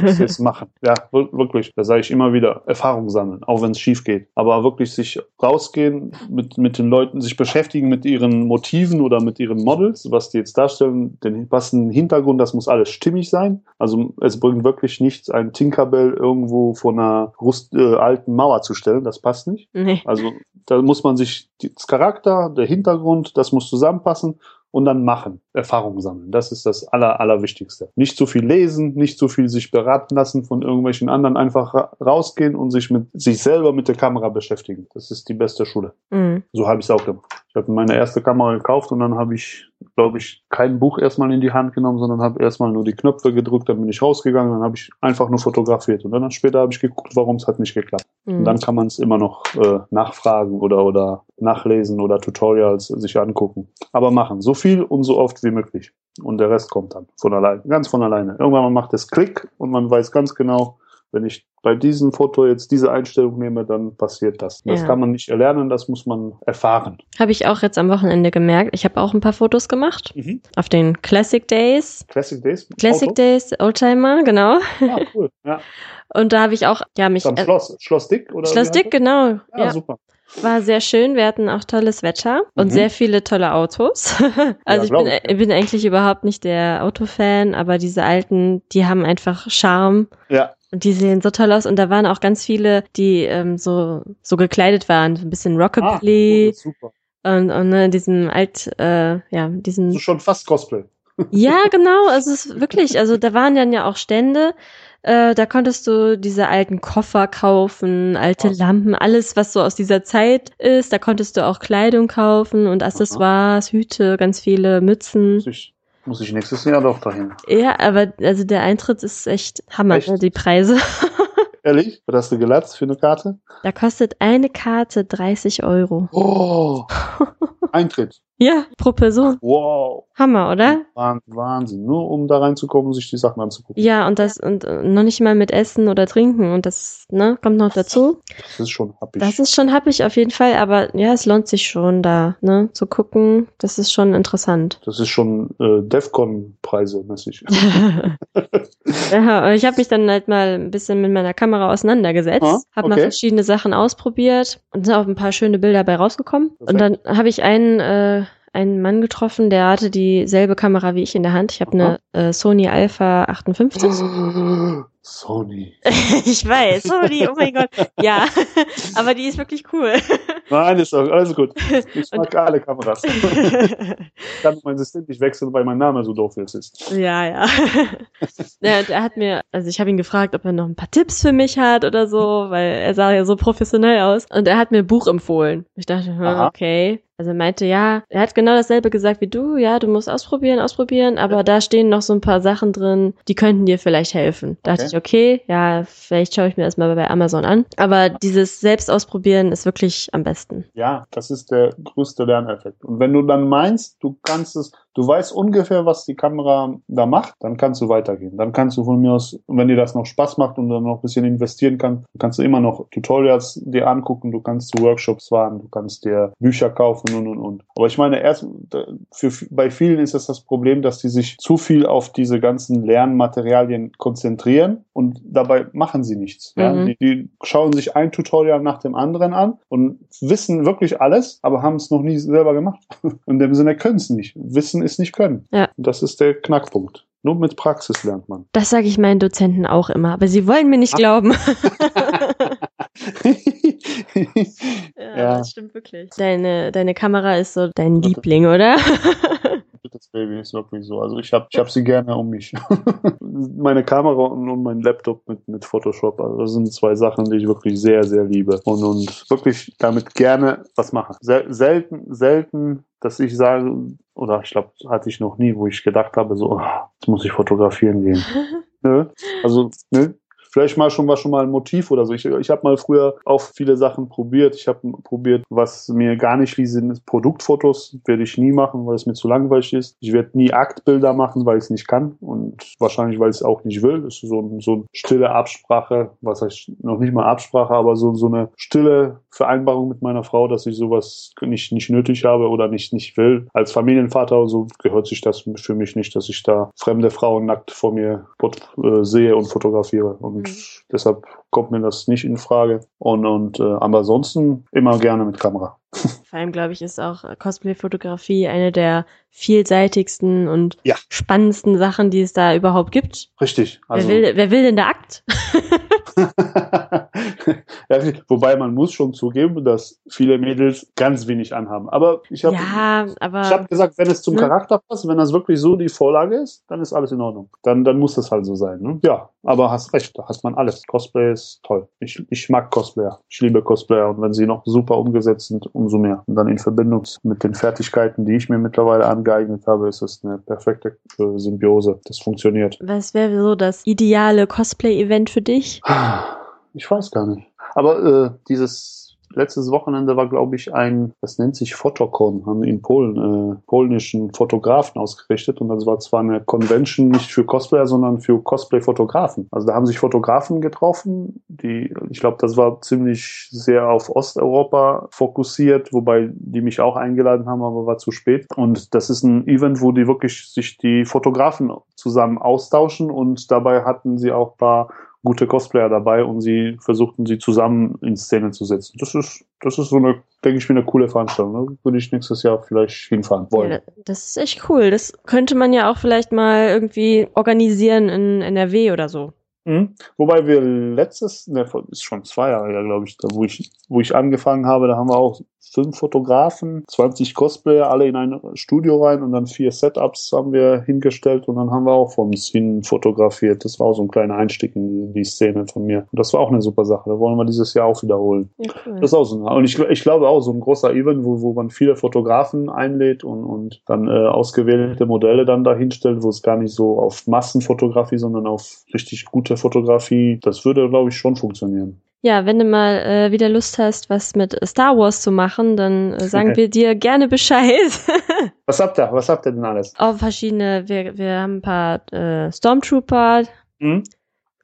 Das jetzt machen. Ja, wir- wirklich. Da sage ich immer wieder, Erfahrung sammeln, auch wenn es schief geht. Aber wirklich sich rausgehen, mit, mit den Leuten sich beschäftigen, mit ihren Motiven oder mit ihren Models, was die jetzt darstellen, den passenden Hintergrund, das muss alles stimmig sein. Also es bringt wirklich nichts, ein Tinkerbell irgendwo vor einer rust, äh, alten Mauer zu stellen. Das passt nicht. Nee. Also da muss man sich das Charakter, der Hintergrund, das muss zusammenpassen und dann machen, Erfahrung sammeln. Das ist das Aller, Allerwichtigste. Nicht zu viel lesen, nicht zu viel sich beraten lassen von irgendwelchen anderen, einfach ra rausgehen und sich mit sich selber mit der Kamera beschäftigen. Das ist die beste Schule. Mhm. So habe ich es auch gemacht. Ich habe meine erste Kamera gekauft und dann habe ich, glaube ich, kein Buch erstmal in die Hand genommen, sondern habe erstmal nur die Knöpfe gedrückt, dann bin ich rausgegangen, dann habe ich einfach nur fotografiert und dann später habe ich geguckt, warum es hat nicht geklappt. Und Mhm. dann kann man es immer noch äh, nachfragen oder, oder nachlesen oder Tutorials sich angucken. Aber machen. So viel und so oft wie möglich. Und der Rest kommt dann von alleine. Ganz von alleine. Irgendwann macht es Klick und man weiß ganz genau, wenn ich bei diesem Foto jetzt diese Einstellung nehme, dann passiert das. Das Ja. kann man nicht erlernen, das muss man erfahren. Habe ich auch jetzt am Wochenende gemerkt. Ich habe auch ein paar Fotos gemacht auf den Classic Days. Classic Days? Classic Auto? Days, Oldtimer, genau. Ah, cool. Ja. Und da habe ich auch, ja, mich. Am äh, Schloss. Schloss Dick? Oder Schloss Dick, genau. Ja, Ja, super. war sehr schön. Wir hatten auch tolles Wetter und Mhm. sehr viele tolle Autos. also ich glaub bin, ich. äh, bin eigentlich überhaupt nicht der Autofan, aber diese alten, die haben einfach Charme. Ja. Und die sehen so toll aus. Und da waren auch ganz viele, die ähm, so, so gekleidet waren, so ein bisschen Ah, Rockabilly cool, super. und, und ne, diesem alt, äh, ja, diesen ist schon fast Cosplay. Ja, genau. Also es ist wirklich, also da waren dann ja auch Stände. Äh, da konntest du diese alten Koffer kaufen, alte Krass. Lampen, alles, was so aus dieser Zeit ist. Da konntest du auch Kleidung kaufen und Accessoires, Hüte, ganz viele Mützen. Ich, muss ich nächstes Jahr doch dahin. Ja, aber also der Eintritt ist echt Hammer, Echt? ne, die Preise. Ehrlich? Was hast du gelatzt für eine Karte? Da kostet eine Karte 30 Euro. Oh! Eintritt. Ja, pro Person. Wow. Hammer, oder? Wahnsinn. Nur um da reinzukommen und sich die Sachen anzugucken. Ja, und das und äh, noch nicht mal mit Essen oder Trinken und das ne, kommt noch dazu. Das ist schon happig. Das ist schon happig auf jeden Fall, aber ja, es lohnt sich schon da, ne, zu gucken. Das ist schon interessant. Das ist schon äh, Defcon-Preise mäßig. ja, ich habe mich dann halt mal ein bisschen mit meiner Kamera auseinandergesetzt, Ah, habe mal verschiedene Sachen ausprobiert und sind auch ein paar schöne Bilder bei rausgekommen. Und dann habe ich einen äh, einen Mann getroffen, der hatte dieselbe Kamera wie ich in der Hand. Ich habe eine äh, Sony Alpha 58. Sony. ich weiß, Sony, oh mein Gott. Ja, aber die ist wirklich cool. Nein, ist doch alles gut. Ich mag alle Kameras. Ich kann mein System nicht wechseln, weil mein Name so doof ist. Ja, ja. ja er hat mir, also ich habe ihn gefragt, ob er noch ein paar Tipps für mich hat oder so, weil er sah ja so professionell aus. Und er hat mir ein Buch empfohlen. Ich dachte, okay. Also er meinte, ja, er hat genau dasselbe gesagt wie du, ja, du musst ausprobieren, ausprobieren, aber da stehen noch so ein paar Sachen drin, die könnten dir vielleicht helfen. Da dachte Okay. ich, okay, ja, vielleicht schaue ich mir das mal bei Amazon an. Aber dieses Selbstausprobieren ist wirklich am besten. Ja, das ist der größte Lerneffekt. Und wenn du dann meinst, du kannst es, du weißt ungefähr, was die Kamera da macht, dann kannst du weitergehen. Dann kannst du von mir aus, wenn dir das noch Spaß macht und dann noch ein bisschen investieren kannst, kannst du immer noch Tutorials dir angucken, du kannst zu Workshops fahren, du kannst dir Bücher kaufen und und und. Aber ich meine, erst für, bei vielen ist es das Problem, dass die sich zu viel auf diese ganzen Lernmaterialien konzentrieren und dabei machen sie nichts. Ja? Mhm. Die, die schauen sich ein Tutorial nach dem anderen an und wissen wirklich alles, aber haben es noch nie selber gemacht. In dem Sinne können es nicht. Wissen ist nicht können. Ja. Das ist der Knackpunkt. Nur mit Praxis lernt man. Das sage ich meinen Dozenten auch immer, aber sie wollen mir nicht glauben. Ja, Ja. das stimmt wirklich. Deine, deine Kamera ist so dein Liebling, oder? Baby ist wirklich so. Also ich habe ich hab sie gerne um mich. Meine Kamera und, und mein Laptop mit, mit Photoshop. Also das sind zwei Sachen, die ich wirklich sehr, sehr liebe. Und, und wirklich damit gerne was mache. Sel selten, selten, dass ich sage, oder ich glaube, hatte ich noch nie, wo ich gedacht habe, so, oh, jetzt muss ich fotografieren gehen. Nö. Also, nö. Vielleicht mal schon was schon mal ein Motiv oder so. Ich, ich habe mal früher auch viele Sachen probiert. Ich habe probiert, was mir gar nicht wie sind, Produktfotos werde ich nie machen, weil es mir zu langweilig ist. Ich werde nie Aktbilder machen, weil ich es nicht kann und wahrscheinlich, weil ich es auch nicht will. Das ist so, so eine stille Absprache, was heißt noch nicht mal Absprache, aber so, so eine stille Vereinbarung mit meiner Frau, dass ich sowas nicht, nicht nötig habe oder nicht, nicht will. Als Familienvater so gehört sich das für mich nicht, dass ich da fremde Frauen nackt vor mir äh, sehe und fotografiere. Und Mhm. deshalb kommt mir das nicht in Frage. Und, und äh, aber ansonsten immer gerne mit Kamera. Vor allem, glaube ich, ist auch Cosplay-Fotografie eine der vielseitigsten und Ja. spannendsten Sachen, die es da überhaupt gibt. Richtig. Also, wer, will, wer will denn da Akt? wobei man muss schon zugeben, dass viele Mädels ganz wenig anhaben. Aber ich habe ja, habe gesagt, wenn es zum Ne? Charakter passt, wenn das wirklich so die Vorlage ist, dann ist alles in Ordnung. Dann, dann muss das halt so sein. Ne? Ja, aber hast recht, da hast man alles. Cosplay ist toll. Ich, ich mag Cosplayer. Ich liebe Cosplayer und wenn sie noch super umgesetzt sind, umso mehr. Und dann in Verbindung mit den Fertigkeiten, die ich mir mittlerweile angeeignet habe, ist es eine perfekte äh, Symbiose. Das funktioniert. was wäre so das ideale Cosplay-Event für dich? Ich weiß gar nicht. Aber äh, dieses letztes Wochenende war, glaube ich, ein, das nennt sich Fotokon, haben in Polen, äh, polnischen Fotografen ausgerichtet. Und das war zwar eine Convention nicht für Cosplayer, sondern für Cosplay-Fotografen. Also da haben sich Fotografen getroffen, die, ich glaube, das war ziemlich sehr auf Osteuropa fokussiert, wobei die mich auch eingeladen haben, aber war zu spät. Und das ist ein Event, wo die wirklich sich die Fotografen zusammen austauschen und dabei hatten sie auch paar gute Cosplayer dabei und sie versuchten sie zusammen in Szene zu setzen. Das ist, das ist so eine, denke ich mir, eine coole Veranstaltung. Da würde ich nächstes Jahr vielleicht hinfahren wollen. Ja, das ist echt cool. Das könnte man ja auch vielleicht mal irgendwie organisieren in NRW oder so. Mhm. Wobei wir letztes, ne, ist schon zwei Jahre her, glaube ich, da, wo ich, wo ich angefangen habe, da haben wir auch fünf Fotografen, 20 Cosplayer, alle in ein Studio rein und dann vier Setups haben wir hingestellt und dann haben wir auch von uns hin fotografiert. Das war auch so ein kleiner Einstieg in die, Szene von mir. Und das war auch eine super Sache. Da wollen wir dieses Jahr auch wiederholen. Ja, cool. Das ist auch so ein, und ich, ich glaube auch so ein großer Event, wo, wo man viele Fotografen einlädt und, und dann äh, ausgewählte Modelle dann dahinstellt, wo es gar nicht so auf Massenfotografie, sondern auf richtig gute Fotografie, das würde, glaube ich, schon funktionieren. Ja, wenn du mal äh, wieder Lust hast, was mit Star Wars zu machen, dann äh, sagen wir dir gerne Bescheid. was habt ihr? Was habt ihr denn alles? Auch verschiedene, wir, wir haben ein paar äh, Stormtrooper. Hm?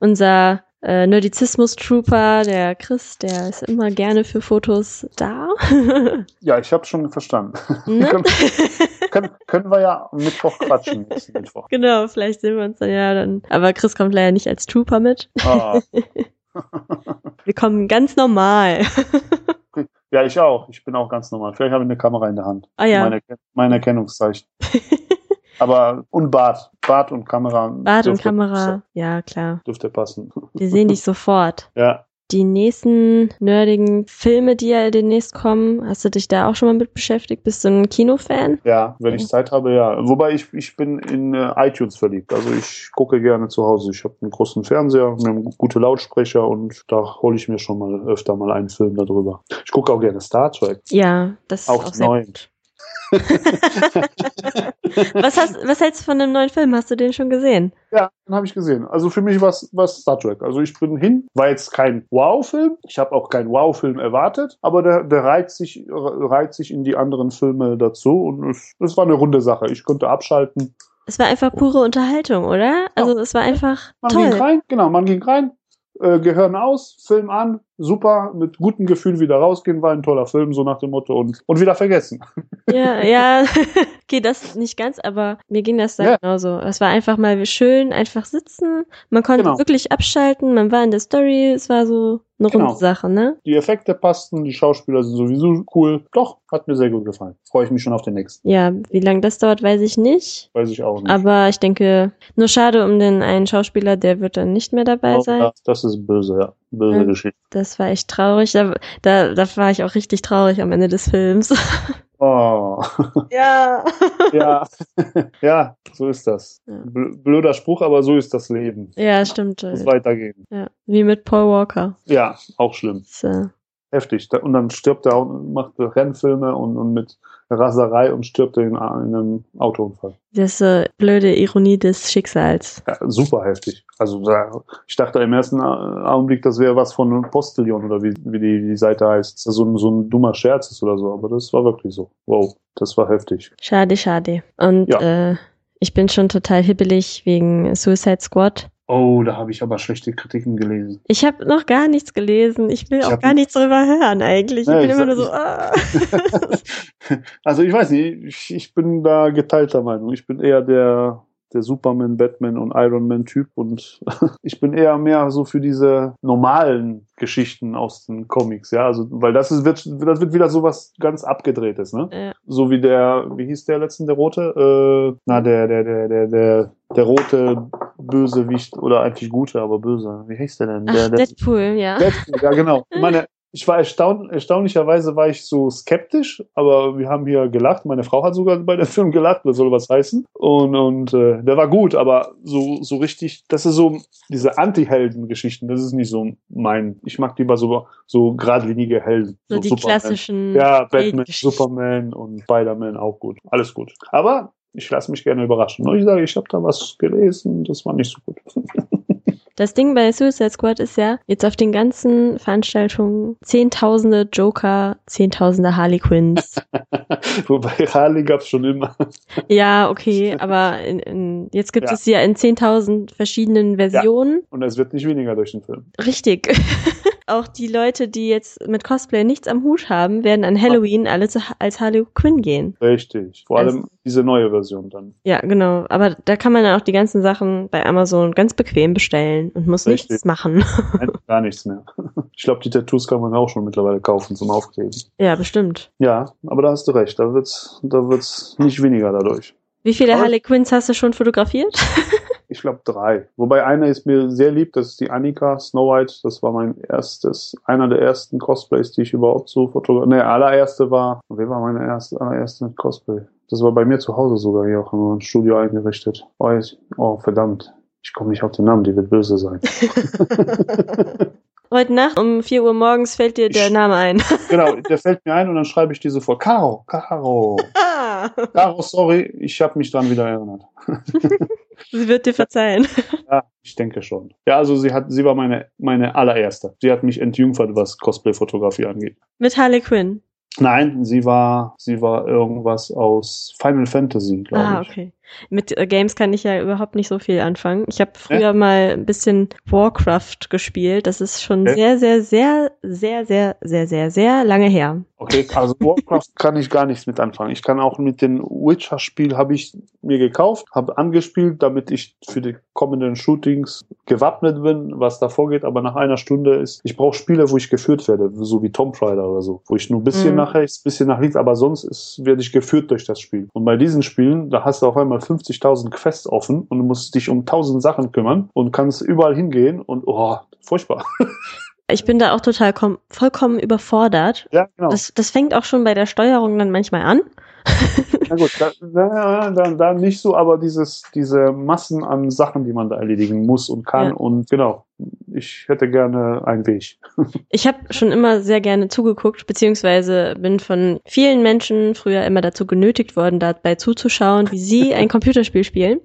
Unser äh, Nerdizismus-Trooper, der Chris, der ist immer gerne für Fotos da. ja, ich habe schon verstanden. Ne? können, können, können, wir ja am Mittwoch quatschen. Mittwoch. Genau, vielleicht sehen wir uns dann ja dann. Aber Chris kommt leider nicht als Trooper mit. Ah. Wir kommen ganz normal. Ja, ich auch. Ich bin auch ganz normal. Vielleicht habe ich eine Kamera in der Hand. Ah ja. Mein, mein Erkennungszeichen. Aber und Bart. Bart und Kamera. Bart und Kamera, ja klar. Dürfte passen. Wir sehen dich sofort. Ja. Die nächsten nerdigen Filme, die ja demnächst kommen, hast du dich da auch schon mal mit beschäftigt? Bist du ein Kinofan? Ja, wenn ich Zeit habe, ja. Wobei ich, ich bin in äh, iTunes verliebt. Also ich gucke gerne zu Hause. Ich habe einen großen Fernseher, haben gute Lautsprecher und da hole ich mir schon mal öfter mal einen Film darüber. Ich gucke auch gerne Star Trek. Ja, das ist auch, auch sehr neu. gut. Was, hast, was hältst du von dem neuen Film? Hast du den schon gesehen? Ja, den habe ich gesehen. Also für mich war es Star Trek. Also ich bin hin, war jetzt kein Wow-Film. Ich habe auch keinen Wow-Film erwartet, aber der, der reizt, sich, reizt sich in die anderen Filme dazu und es, es war eine runde Sache. Ich konnte abschalten. Es war einfach pure Unterhaltung, oder? Also ja. es war einfach man toll. Ging rein, genau, man ging rein, äh, Gehirn aus, Film an, super, mit gutem Gefühl wieder rausgehen, war ein toller Film, so nach dem Motto und, und wieder vergessen. Ja, ja, okay, das nicht ganz, aber mir ging das da ja. genauso. Es war einfach mal schön, einfach sitzen, man konnte genau. wirklich abschalten, man war in der Story, es war so eine genau. runde Sache, ne? Die Effekte passten, die Schauspieler sind sowieso cool. Doch, hat mir sehr gut gefallen. Freue ich mich schon auf den nächsten. Ja, wie lange das dauert, weiß ich nicht. Weiß ich auch nicht. Aber ich denke, nur schade um den einen Schauspieler, der wird dann nicht mehr dabei oh, sein. Ja, das ist böse, ja. Böse ja, Geschichte. Das war echt traurig. Da, da, da war ich auch richtig traurig am Ende des Films. Oh. Ja. ja. ja, so ist das. Blöder Spruch, aber so ist das Leben. Ja, stimmt. Muss weitergehen. Ja, wie mit Paul Walker. Ja, auch schlimm. So heftig. Und dann stirbt er und macht Rennfilme und, und mit Raserei und stirbt in, in einem Autounfall. Das ist eine blöde Ironie des Schicksals. Ja, super heftig. Also ich dachte im ersten Augenblick, das wäre was von Postillon oder wie, wie die, die Seite heißt. So ein, so ein dummer Scherz ist oder so, aber das war wirklich so. Wow, das war heftig. Schade, schade. Und ja. äh, ich bin schon total hibbelig wegen Suicide Squad. Oh, da habe ich aber schlechte Kritiken gelesen. Ich habe noch gar nichts gelesen. Ich will ich auch gar nichts drüber hören eigentlich. Ja, ich bin ich immer nur so. Ah. also ich weiß nicht, ich, ich bin da geteilter Meinung. Ich bin eher der der Superman, Batman und Iron Man Typ und ich bin eher mehr so für diese normalen Geschichten aus den Comics, ja, also weil das ist wird das wird wieder so was ganz abgedrehtes, ne? Ja. So wie der wie hieß der letzten der rote äh, na der der der der der der rote Bösewicht oder eigentlich gute, aber böse. Wie hieß der denn? Der, Ach, der, Deadpool, ja. Deadpool, ja genau. Ich meine, ich war erstaun erstaunlicherweise war ich so skeptisch, aber wir haben hier gelacht. Meine Frau hat sogar bei dem Film gelacht, das soll was heißen. Und, und äh, der war gut, aber so, so richtig, das ist so diese Anti-Helden-Geschichten, das ist nicht so mein. Ich mag lieber so, so geradlinige Helden. So, so die Superman. klassischen. Ja, Batman, Superman und Spider-Man auch gut. Alles gut. Aber ich lasse mich gerne überraschen. Ich sage, ich habe da was gelesen, das war nicht so gut. Das Ding bei Suicide Squad ist ja, jetzt auf den ganzen Veranstaltungen Zehntausende Joker, Zehntausende Harley Quinns. Wobei Harley gab's schon immer. ja, okay, aber in, in, jetzt gibt ja. es ja in zehntausend verschiedenen Versionen. Ja. Und es wird nicht weniger durch den Film. Richtig. Auch die Leute, die jetzt mit Cosplay nichts am Hut haben, werden an Halloween alle zu, als Harley Quinn gehen. Richtig. Vor allem also, diese neue Version dann. Ja, genau. Aber da kann man dann auch die ganzen Sachen bei Amazon ganz bequem bestellen und muss Richtig. nichts machen. Nein, gar nichts mehr. Ich glaube, die Tattoos kann man auch schon mittlerweile kaufen zum Aufkleben. Ja, bestimmt. Ja, aber da hast du recht. Da wird's, da wird's nicht weniger dadurch. Wie viele Harley Quinns hast du schon fotografiert? ich glaube drei. Wobei eine ist mir sehr lieb, das ist die Annika Snow White. Das war mein erstes, einer der ersten Cosplays, die ich überhaupt so fotografiert. Ne, allererste war, wer war meine erste, allererste Cosplay? Das war bei mir zu Hause sogar hier auch im Studio eingerichtet. Oh, ich, oh verdammt. Ich komme nicht auf den Namen, die wird böse sein. Heute Nacht um 4 Uhr morgens fällt dir der ich, Name ein. genau, der fällt mir ein und dann schreibe ich diese vor. Caro, Caro. Caro, sorry, ich habe mich dran wieder erinnert. Sie wird dir verzeihen. Ja, ich denke schon. Ja, also sie hat, sie war meine, meine allererste. Sie hat mich entjungfert, was Cosplay-Fotografie angeht. Mit Harley Quinn. Nein, sie war, sie war irgendwas aus Final Fantasy, glaube ah, ich. Ah, okay. Mit äh, Games kann ich ja überhaupt nicht so viel anfangen. Ich habe früher ja. mal ein bisschen Warcraft gespielt. Das ist schon okay. sehr, sehr, sehr, sehr, sehr, sehr, sehr, sehr lange her. Okay, also Warcraft kann ich gar nichts mit anfangen. Ich kann auch mit dem Witcher-Spiel habe ich mir gekauft, habe angespielt, damit ich für die kommenden Shootings gewappnet bin, was da vorgeht. Aber nach einer Stunde ist, ich brauche Spiele, wo ich geführt werde, so wie Tomb Raider oder so, wo ich nur ein bisschen mhm. nach rechts, ein bisschen nach links, aber sonst ist, werde ich geführt durch das Spiel. Und bei diesen Spielen, da hast du auf einmal 50.000 Quests offen und du musst dich um 1000 Sachen kümmern und kannst überall hingehen und oh, furchtbar. Ich bin da auch total vollkommen überfordert. Ja, genau. Das, das fängt auch schon bei der Steuerung dann manchmal an. Na gut, da, da, da, da, nicht so, aber dieses, diese Massen an Sachen, die man da erledigen muss und kann. Ja. Und genau, ich hätte gerne einen Weg. ich habe schon immer sehr gerne zugeguckt, beziehungsweise bin von vielen Menschen früher immer dazu genötigt worden, dabei zuzuschauen, wie sie ein Computerspiel spielen.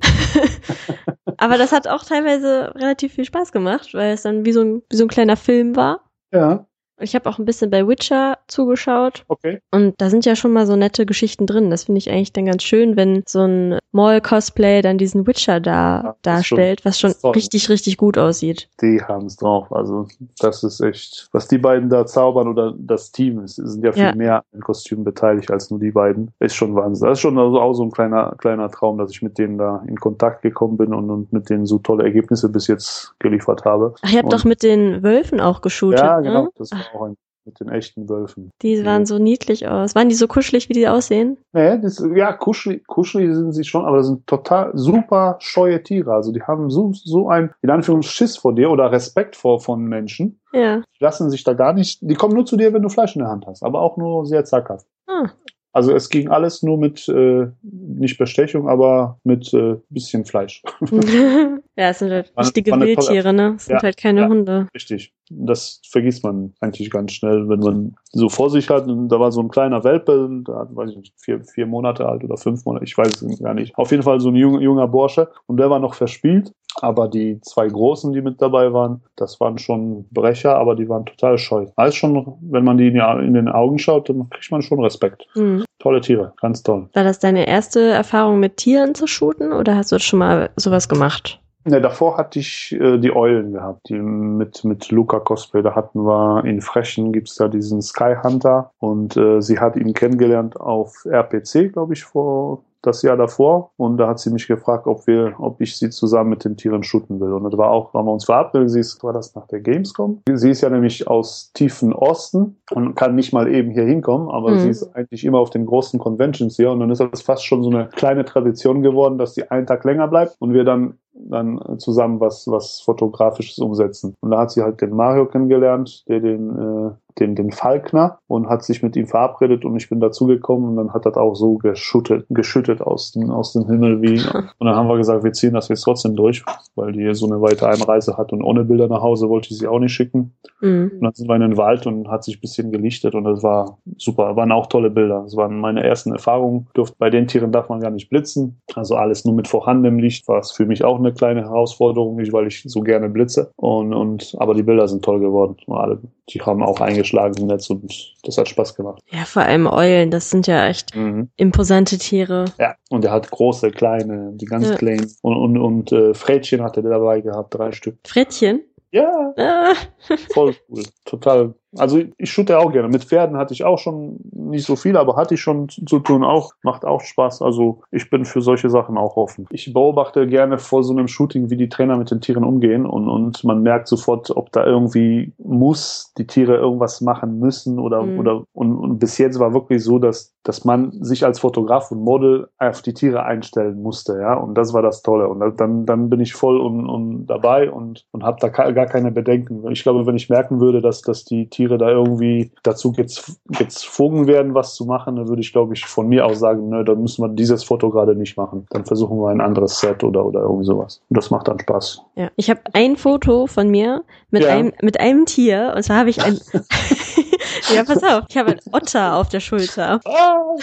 aber das hat auch teilweise relativ viel Spaß gemacht, weil es dann wie so ein, wie so ein kleiner Film war. Ja. Ich habe auch ein bisschen bei Witcher zugeschaut. Okay. Und da sind ja schon mal so nette Geschichten drin. Das finde ich eigentlich dann ganz schön, wenn so ein Mall-Cosplay dann diesen Witcher da ja, darstellt, was schon richtig, richtig gut aussieht. Die haben es drauf. Also das ist echt, was die beiden da zaubern oder das Team ist, sind ja viel ja. mehr an Kostümen beteiligt als nur die beiden. Ist schon Wahnsinn. Das ist schon also auch so ein kleiner, kleiner Traum, dass ich mit denen da in Kontakt gekommen bin und, und mit denen so tolle Ergebnisse bis jetzt geliefert habe. Ach, ihr habt und doch mit den Wölfen auch geshootet. Ja, genau. Ne? Das auch mit den echten Wölfen. Die sahen so niedlich aus. Waren die so kuschelig, wie die aussehen? Nee, das, ja, kuschelig, kuschelig sind sie schon, aber das sind total super scheue Tiere. Also die haben so, so ein, in Anführungszeichen, Schiss vor dir oder Respekt vor von Menschen. Ja. Die lassen sich da gar nicht, die kommen nur zu dir, wenn du Fleisch in der Hand hast, aber auch nur sehr zaghaft. Ah. Also es ging alles nur mit, äh, nicht Bestechung, aber mit äh, bisschen Fleisch. ja, es sind halt richtige Wildtiere, ne? Es sind ja, halt keine ja, Hunde. Richtig. Das vergisst man eigentlich ganz schnell, wenn man so vor sich hat. Und da war so ein kleiner Welpe, da weiß ich nicht, vier, vier Monate alt oder fünf Monate, ich weiß es gar nicht. Auf jeden Fall so ein junger, junger Bursche. Und der war noch verspielt. Aber die zwei Großen, die mit dabei waren, das waren schon Brecher, aber die waren total scheu. Alles schon, wenn man die in den Augen schaut, dann kriegt man schon Respekt. Mhm. Tolle Tiere, ganz toll. War das deine erste Erfahrung mit Tieren zu shooten oder hast du schon mal sowas gemacht? Ne, davor hatte ich äh, die Eulen gehabt, die mit, mit Luca Cosplay. Da hatten wir in Frechen gibt's da diesen Sky Hunter und äh, sie hat ihn kennengelernt auf RPC, glaube ich, vor das Jahr davor und da hat sie mich gefragt, ob wir, ob ich sie zusammen mit den Tieren shooten will. Und das war auch, haben wir uns verabredet, sie ist, war das nach der Gamescom? Sie ist ja nämlich aus tiefen Osten und kann nicht mal eben hier hinkommen, aber mhm. sie ist eigentlich immer auf den großen Conventions hier und dann ist das fast schon so eine kleine Tradition geworden, dass sie einen Tag länger bleibt und wir dann dann zusammen was, was Fotografisches umsetzen. Und da hat sie halt den Mario kennengelernt, der den, äh, den, den Falkner und hat sich mit ihm verabredet und ich bin dazugekommen und dann hat das auch so geschüttet, geschüttet aus dem, aus dem Himmel wie. Und dann haben wir gesagt, wir ziehen das jetzt trotzdem durch, weil die so eine weite Einreise hat und ohne Bilder nach Hause wollte ich sie auch nicht schicken. Mhm. Und dann sind wir in den Wald und hat sich ein bisschen gelichtet und das war super. Waren auch tolle Bilder. Das waren meine ersten Erfahrungen. Durft, bei den Tieren darf man gar nicht blitzen. Also alles nur mit vorhandenem Licht war es für mich auch eine kleine Herausforderung, nicht weil ich so gerne blitze. Und, und aber die Bilder sind toll geworden. Alle, die haben auch eingeschlagen im Netz und das hat Spaß gemacht. Ja, vor allem Eulen, das sind ja echt mhm. imposante Tiere. Ja, und er hat große, kleine, die ganz ja. kleinen. Und, und, und äh, Frädchen hat er dabei gehabt, drei Stück. Frädchen? Ja. Ah. Voll cool. Total also ich shoote auch gerne. Mit Pferden hatte ich auch schon nicht so viel, aber hatte ich schon zu tun auch. Macht auch Spaß. Also ich bin für solche Sachen auch offen. Ich beobachte gerne vor so einem Shooting, wie die Trainer mit den Tieren umgehen und, und man merkt sofort, ob da irgendwie muss die Tiere irgendwas machen müssen oder, mhm. oder und, und bis jetzt war wirklich so, dass, dass man sich als Fotograf und Model auf die Tiere einstellen musste, ja. Und das war das Tolle. Und dann, dann bin ich voll und, und dabei und, und habe da gar keine Bedenken. Ich glaube, wenn ich merken würde, dass, dass die Tiere Tiere da irgendwie dazu gezwungen werden, was zu machen, dann würde ich, glaube ich, von mir aus sagen, ne, dann müssen wir dieses Foto gerade nicht machen. Dann versuchen wir ein anderes Set oder, oder irgendwie sowas. Und das macht dann Spaß. Ja, ich habe ein Foto von mir mit, ja. einem, mit einem Tier und zwar habe ich ein. ja, pass auf, ich habe einen Otter auf der Schulter. Ah.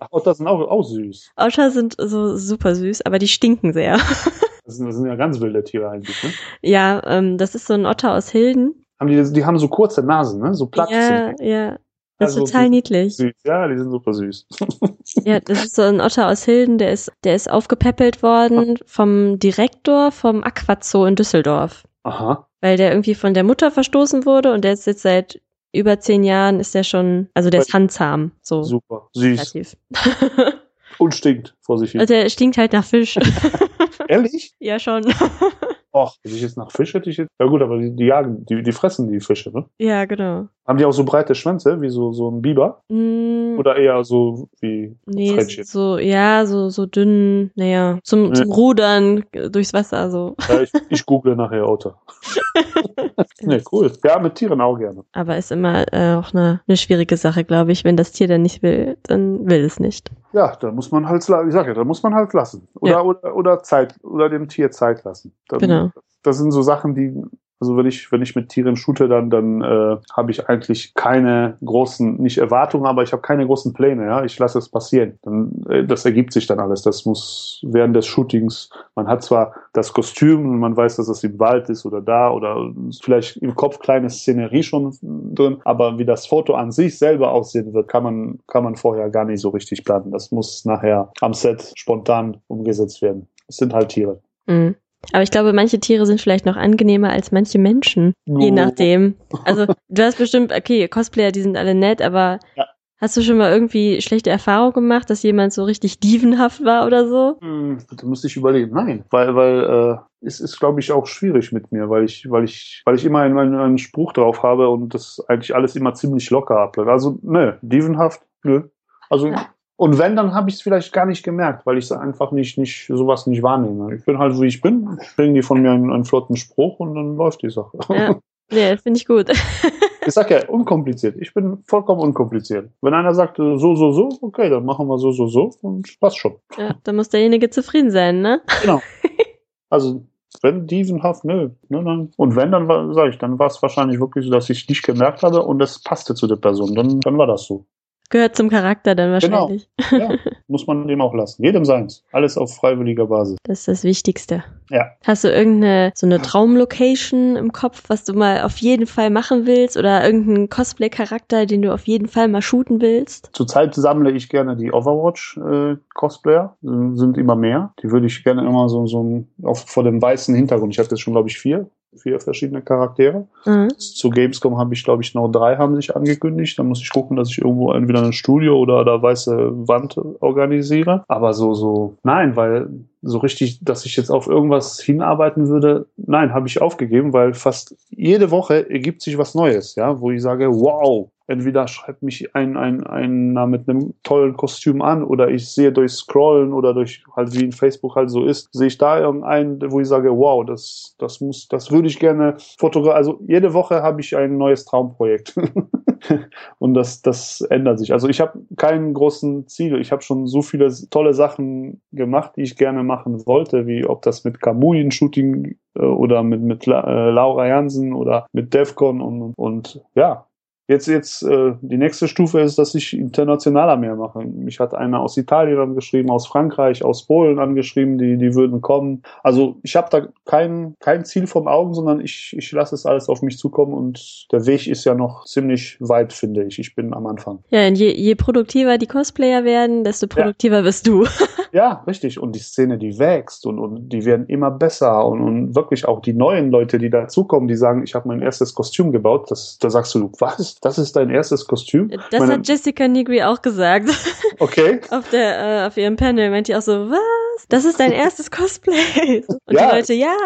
Ach, Otter sind auch, auch süß. Otter sind so super süß, aber die stinken sehr. Das sind, das sind ja ganz wilde Tiere eigentlich, ne? Ja, ähm, das ist so ein Otter aus Hilden. Haben die, die haben so kurze Nasen, ne? So platt. Ja, ja. Das ist Also, total niedlich. Süß. Ja, die sind super süß. Ja, das ist so ein Otter aus Hilden, der ist, der ist aufgepäppelt worden vom Direktor vom Aquazoo in Düsseldorf. Aha. Weil der irgendwie von der Mutter verstoßen wurde und der ist jetzt seit über zehn Jahren ist der schon, also der ist handzahm, so Super. Süß. relativ. Und stinkt vor sich hin. Also der stinkt halt nach Fisch. Ehrlich? ja, schon. Och, wenn ich jetzt nach Fisch hätte ich jetzt. Ja gut, aber die, die jagen, die, die fressen die Fische, ne? ja, genau. Haben die auch so breite Schwänze, wie so, so ein Biber? Mm, Oder eher so wie nee, Frettchen? so, ja, so, so dünn, naja, zum, Nee. zum Rudern äh, durchs Wasser, so. Ja, ich, ich google nachher Otter. ne, cool. Ja, mit Tieren auch gerne. Aber ist immer äh, auch eine, eine schwierige Sache, glaube ich. Wenn das Tier dann nicht will, dann will es nicht. Ja, da muss man halt, ich sag ja, da muss man halt lassen. Oder, Ja. oder, oder Zeit, oder dem Tier Zeit lassen. Dann, Genau. Das sind so Sachen, die, also wenn ich, wenn ich mit Tieren shoote, dann, dann äh, habe ich eigentlich keine großen, nicht Erwartungen, aber ich habe keine großen Pläne, ja. Ich lasse es passieren. Dann, äh, das ergibt sich dann alles. Das muss während des Shootings, man hat zwar das Kostüm und man weiß, dass es im Wald ist oder da oder vielleicht im Kopf kleine Szenerie schon drin, aber wie das Foto an sich selber aussehen wird, kann man, kann man vorher gar nicht so richtig planen. Das muss nachher am Set spontan umgesetzt werden. Es sind halt Tiere. Mhm. Aber ich glaube, manche Tiere sind vielleicht noch angenehmer als manche Menschen. Je Oh. nachdem. Also, du hast bestimmt, okay, Cosplayer, die sind alle nett, aber Ja. hast du schon mal irgendwie schlechte Erfahrungen gemacht, dass jemand so richtig dievenhaft war oder so? Hm, Da muss ich überlegen. Nein, weil, weil äh, es ist, glaube ich, auch schwierig mit mir, weil ich, weil ich, weil ich immer einen, einen, einen Spruch drauf habe und das eigentlich alles immer ziemlich locker abläuft. Also, ne, dievenhaft, nö. Also, Ja. Und wenn, dann habe ich es vielleicht gar nicht gemerkt, weil ich es einfach nicht, nicht, sowas nicht wahrnehme. Ich bin halt, wie ich bin, kriegen die von mir einen, einen flotten Spruch und dann läuft die Sache. Ja. Nee, finde ich gut. Ich sag ja, unkompliziert. Ich bin vollkommen unkompliziert. Wenn einer sagt, äh, so, so, so, okay, dann machen wir so, so, so und passt schon. ja, da muss derjenige zufrieden sein, ne? Genau. Also, wenn dievenhaft, nö. Ne, dann, und wenn, dann war, sag ich, dann war es wahrscheinlich wirklich so, dass ich nicht gemerkt habe und es passte zu der Person. Dann, dann war das so. Gehört zum Charakter dann Genau. wahrscheinlich. Ja, muss man dem auch lassen. Jedem seins. Alles auf freiwilliger Basis. Das ist das Wichtigste. Ja. Hast du irgendeine so eine Traumlocation im Kopf, was du mal auf jeden Fall machen willst oder irgendeinen Cosplay-Charakter, den du auf jeden Fall mal shooten willst? Zurzeit sammle ich gerne die Overwatch-Cosplayer. Sind sind immer mehr. Die würde ich gerne immer so, so auf, vor dem weißen Hintergrund. Ich habe jetzt schon, glaube ich, vier. Vier verschiedene Charaktere. Mhm. Zu Gamescom habe ich, glaube ich, noch drei haben sich angekündigt. Da muss ich gucken, dass ich irgendwo entweder ein Studio oder da weiße Wand organisiere. Aber so, so, nein, weil so richtig, dass ich jetzt auf irgendwas hinarbeiten würde, nein, habe ich aufgegeben, weil fast jede Woche ergibt sich was Neues, ja, wo ich sage, wow, entweder schreibt mich ein, ein, einer mit einem tollen Kostüm an oder ich sehe durch Scrollen oder durch halt wie in Facebook halt so ist, sehe ich da irgendeinen, wo ich sage, wow, das, das muss, das würde ich gerne fotografieren. Also jede Woche habe ich ein neues Traumprojekt. Und das, das ändert sich. Also ich habe keinen großen Ziel. Ich habe schon so viele tolle Sachen gemacht, die ich gerne machen wollte, wie ob das mit Kamuyen-Shooting äh, oder mit, mit äh, Laura Jansen oder mit Defcon und, und ja. Jetzt, jetzt, äh, die nächste Stufe ist, dass ich internationaler mehr mache. Mich hat einer aus Italien angeschrieben, aus Frankreich, aus Polen angeschrieben, die, die würden kommen. Also ich habe da kein, kein Ziel vom Augen, sondern ich, ich lasse es alles auf mich zukommen und der Weg ist ja noch ziemlich weit, finde ich. Ich bin am Anfang. Ja, und je, je produktiver die Cosplayer werden, desto produktiver bist du. Ja, richtig. Und die Szene, die wächst und, und die werden immer besser. Und, und wirklich auch die neuen Leute, die dazukommen, die sagen, ich habe mein erstes Kostüm gebaut. Das, da sagst du, was? Das ist dein erstes Kostüm? Das Meine- hat Jessica Nigri auch gesagt. Okay. auf der, äh, auf ihrem Panel meint die auch so, was? Das ist dein erstes Cosplay? Und Ja. die Leute, ja.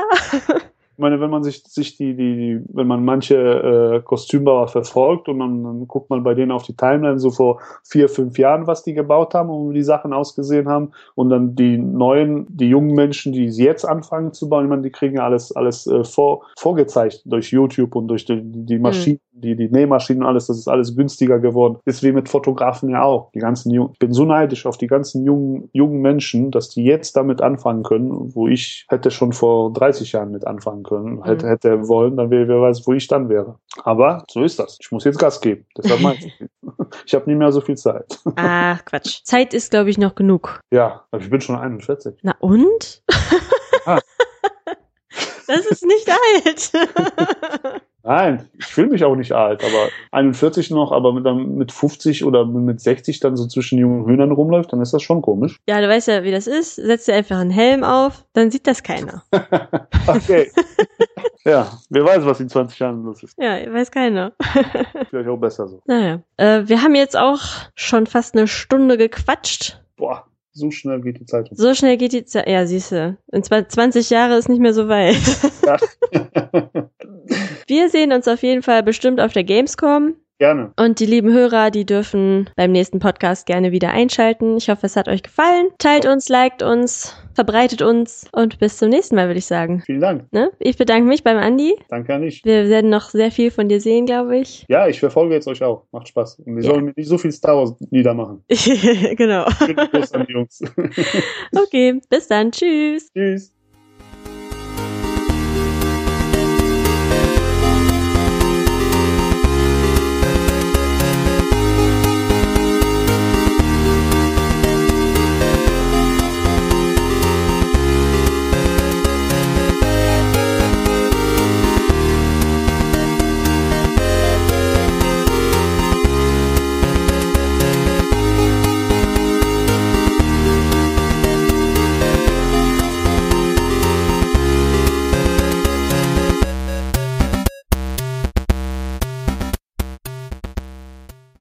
Ich meine, wenn man sich, sich die, die, die, wenn man manche äh, Kostümbauer verfolgt und dann, dann guckt man bei denen auf die Timeline so vor vier, fünf Jahren, was die gebaut haben und wie die Sachen ausgesehen haben. Und dann die neuen, die jungen Menschen, die sie jetzt anfangen zu bauen, ich meine, die kriegen ja alles, alles äh, vor, vorgezeigt durch YouTube und durch die, die Maschinen, die, die Nähmaschinen und alles, das ist alles günstiger geworden. Ist wie mit Fotografen ja auch. Die ganzen jungen, ich bin so neidisch auf die ganzen jungen, jungen Menschen, dass die jetzt damit anfangen können, wo ich hätte schon vor 30 Jahren mit anfangen können, hätte, hätte wollen, dann wäre, wer weiß, wo ich dann wäre. Aber so ist das. Ich muss jetzt Gas geben. Deshalb meine ich, ich habe nie mehr so viel Zeit. Ach, Quatsch. Zeit ist, glaube ich, noch genug. Ja, aber ich bin schon 41. Na und? Das ist nicht alt. Nein, ich fühle mich auch nicht alt, aber 41 noch, aber mit, mit 50 oder mit 60 dann so zwischen jungen Hühnern rumläuft, dann ist das schon komisch. Ja, du weißt ja, wie das ist. Setz dir einfach einen Helm auf, dann sieht das keiner. okay. ja, wer weiß, was in 20 Jahren los ist. Ja, weiß keiner. Vielleicht auch besser so. Naja, äh, wir haben jetzt auch schon fast eine Stunde gequatscht. Boah, so schnell geht die Zeit. So schnell geht die Zeit. Ja, siehst du. In 20 Jahre ist nicht mehr so weit. Ja. Wir sehen uns auf jeden Fall bestimmt auf der Gamescom. Gerne. Und die lieben Hörer, die dürfen beim nächsten Podcast gerne wieder einschalten. Ich hoffe, es hat euch gefallen. Teilt uns, liked uns, verbreitet uns und bis zum nächsten Mal, würde ich sagen. Vielen Dank. Ne? Ich bedanke mich beim Andi. Danke an dich. Wir werden noch sehr viel von dir sehen, glaube ich. Ja, ich verfolge jetzt euch auch. Macht Spaß. Und wir ja. sollen nicht so viel Star Wars niedermachen. genau. An die Jungs. okay, bis dann. Tschüss. Tschüss.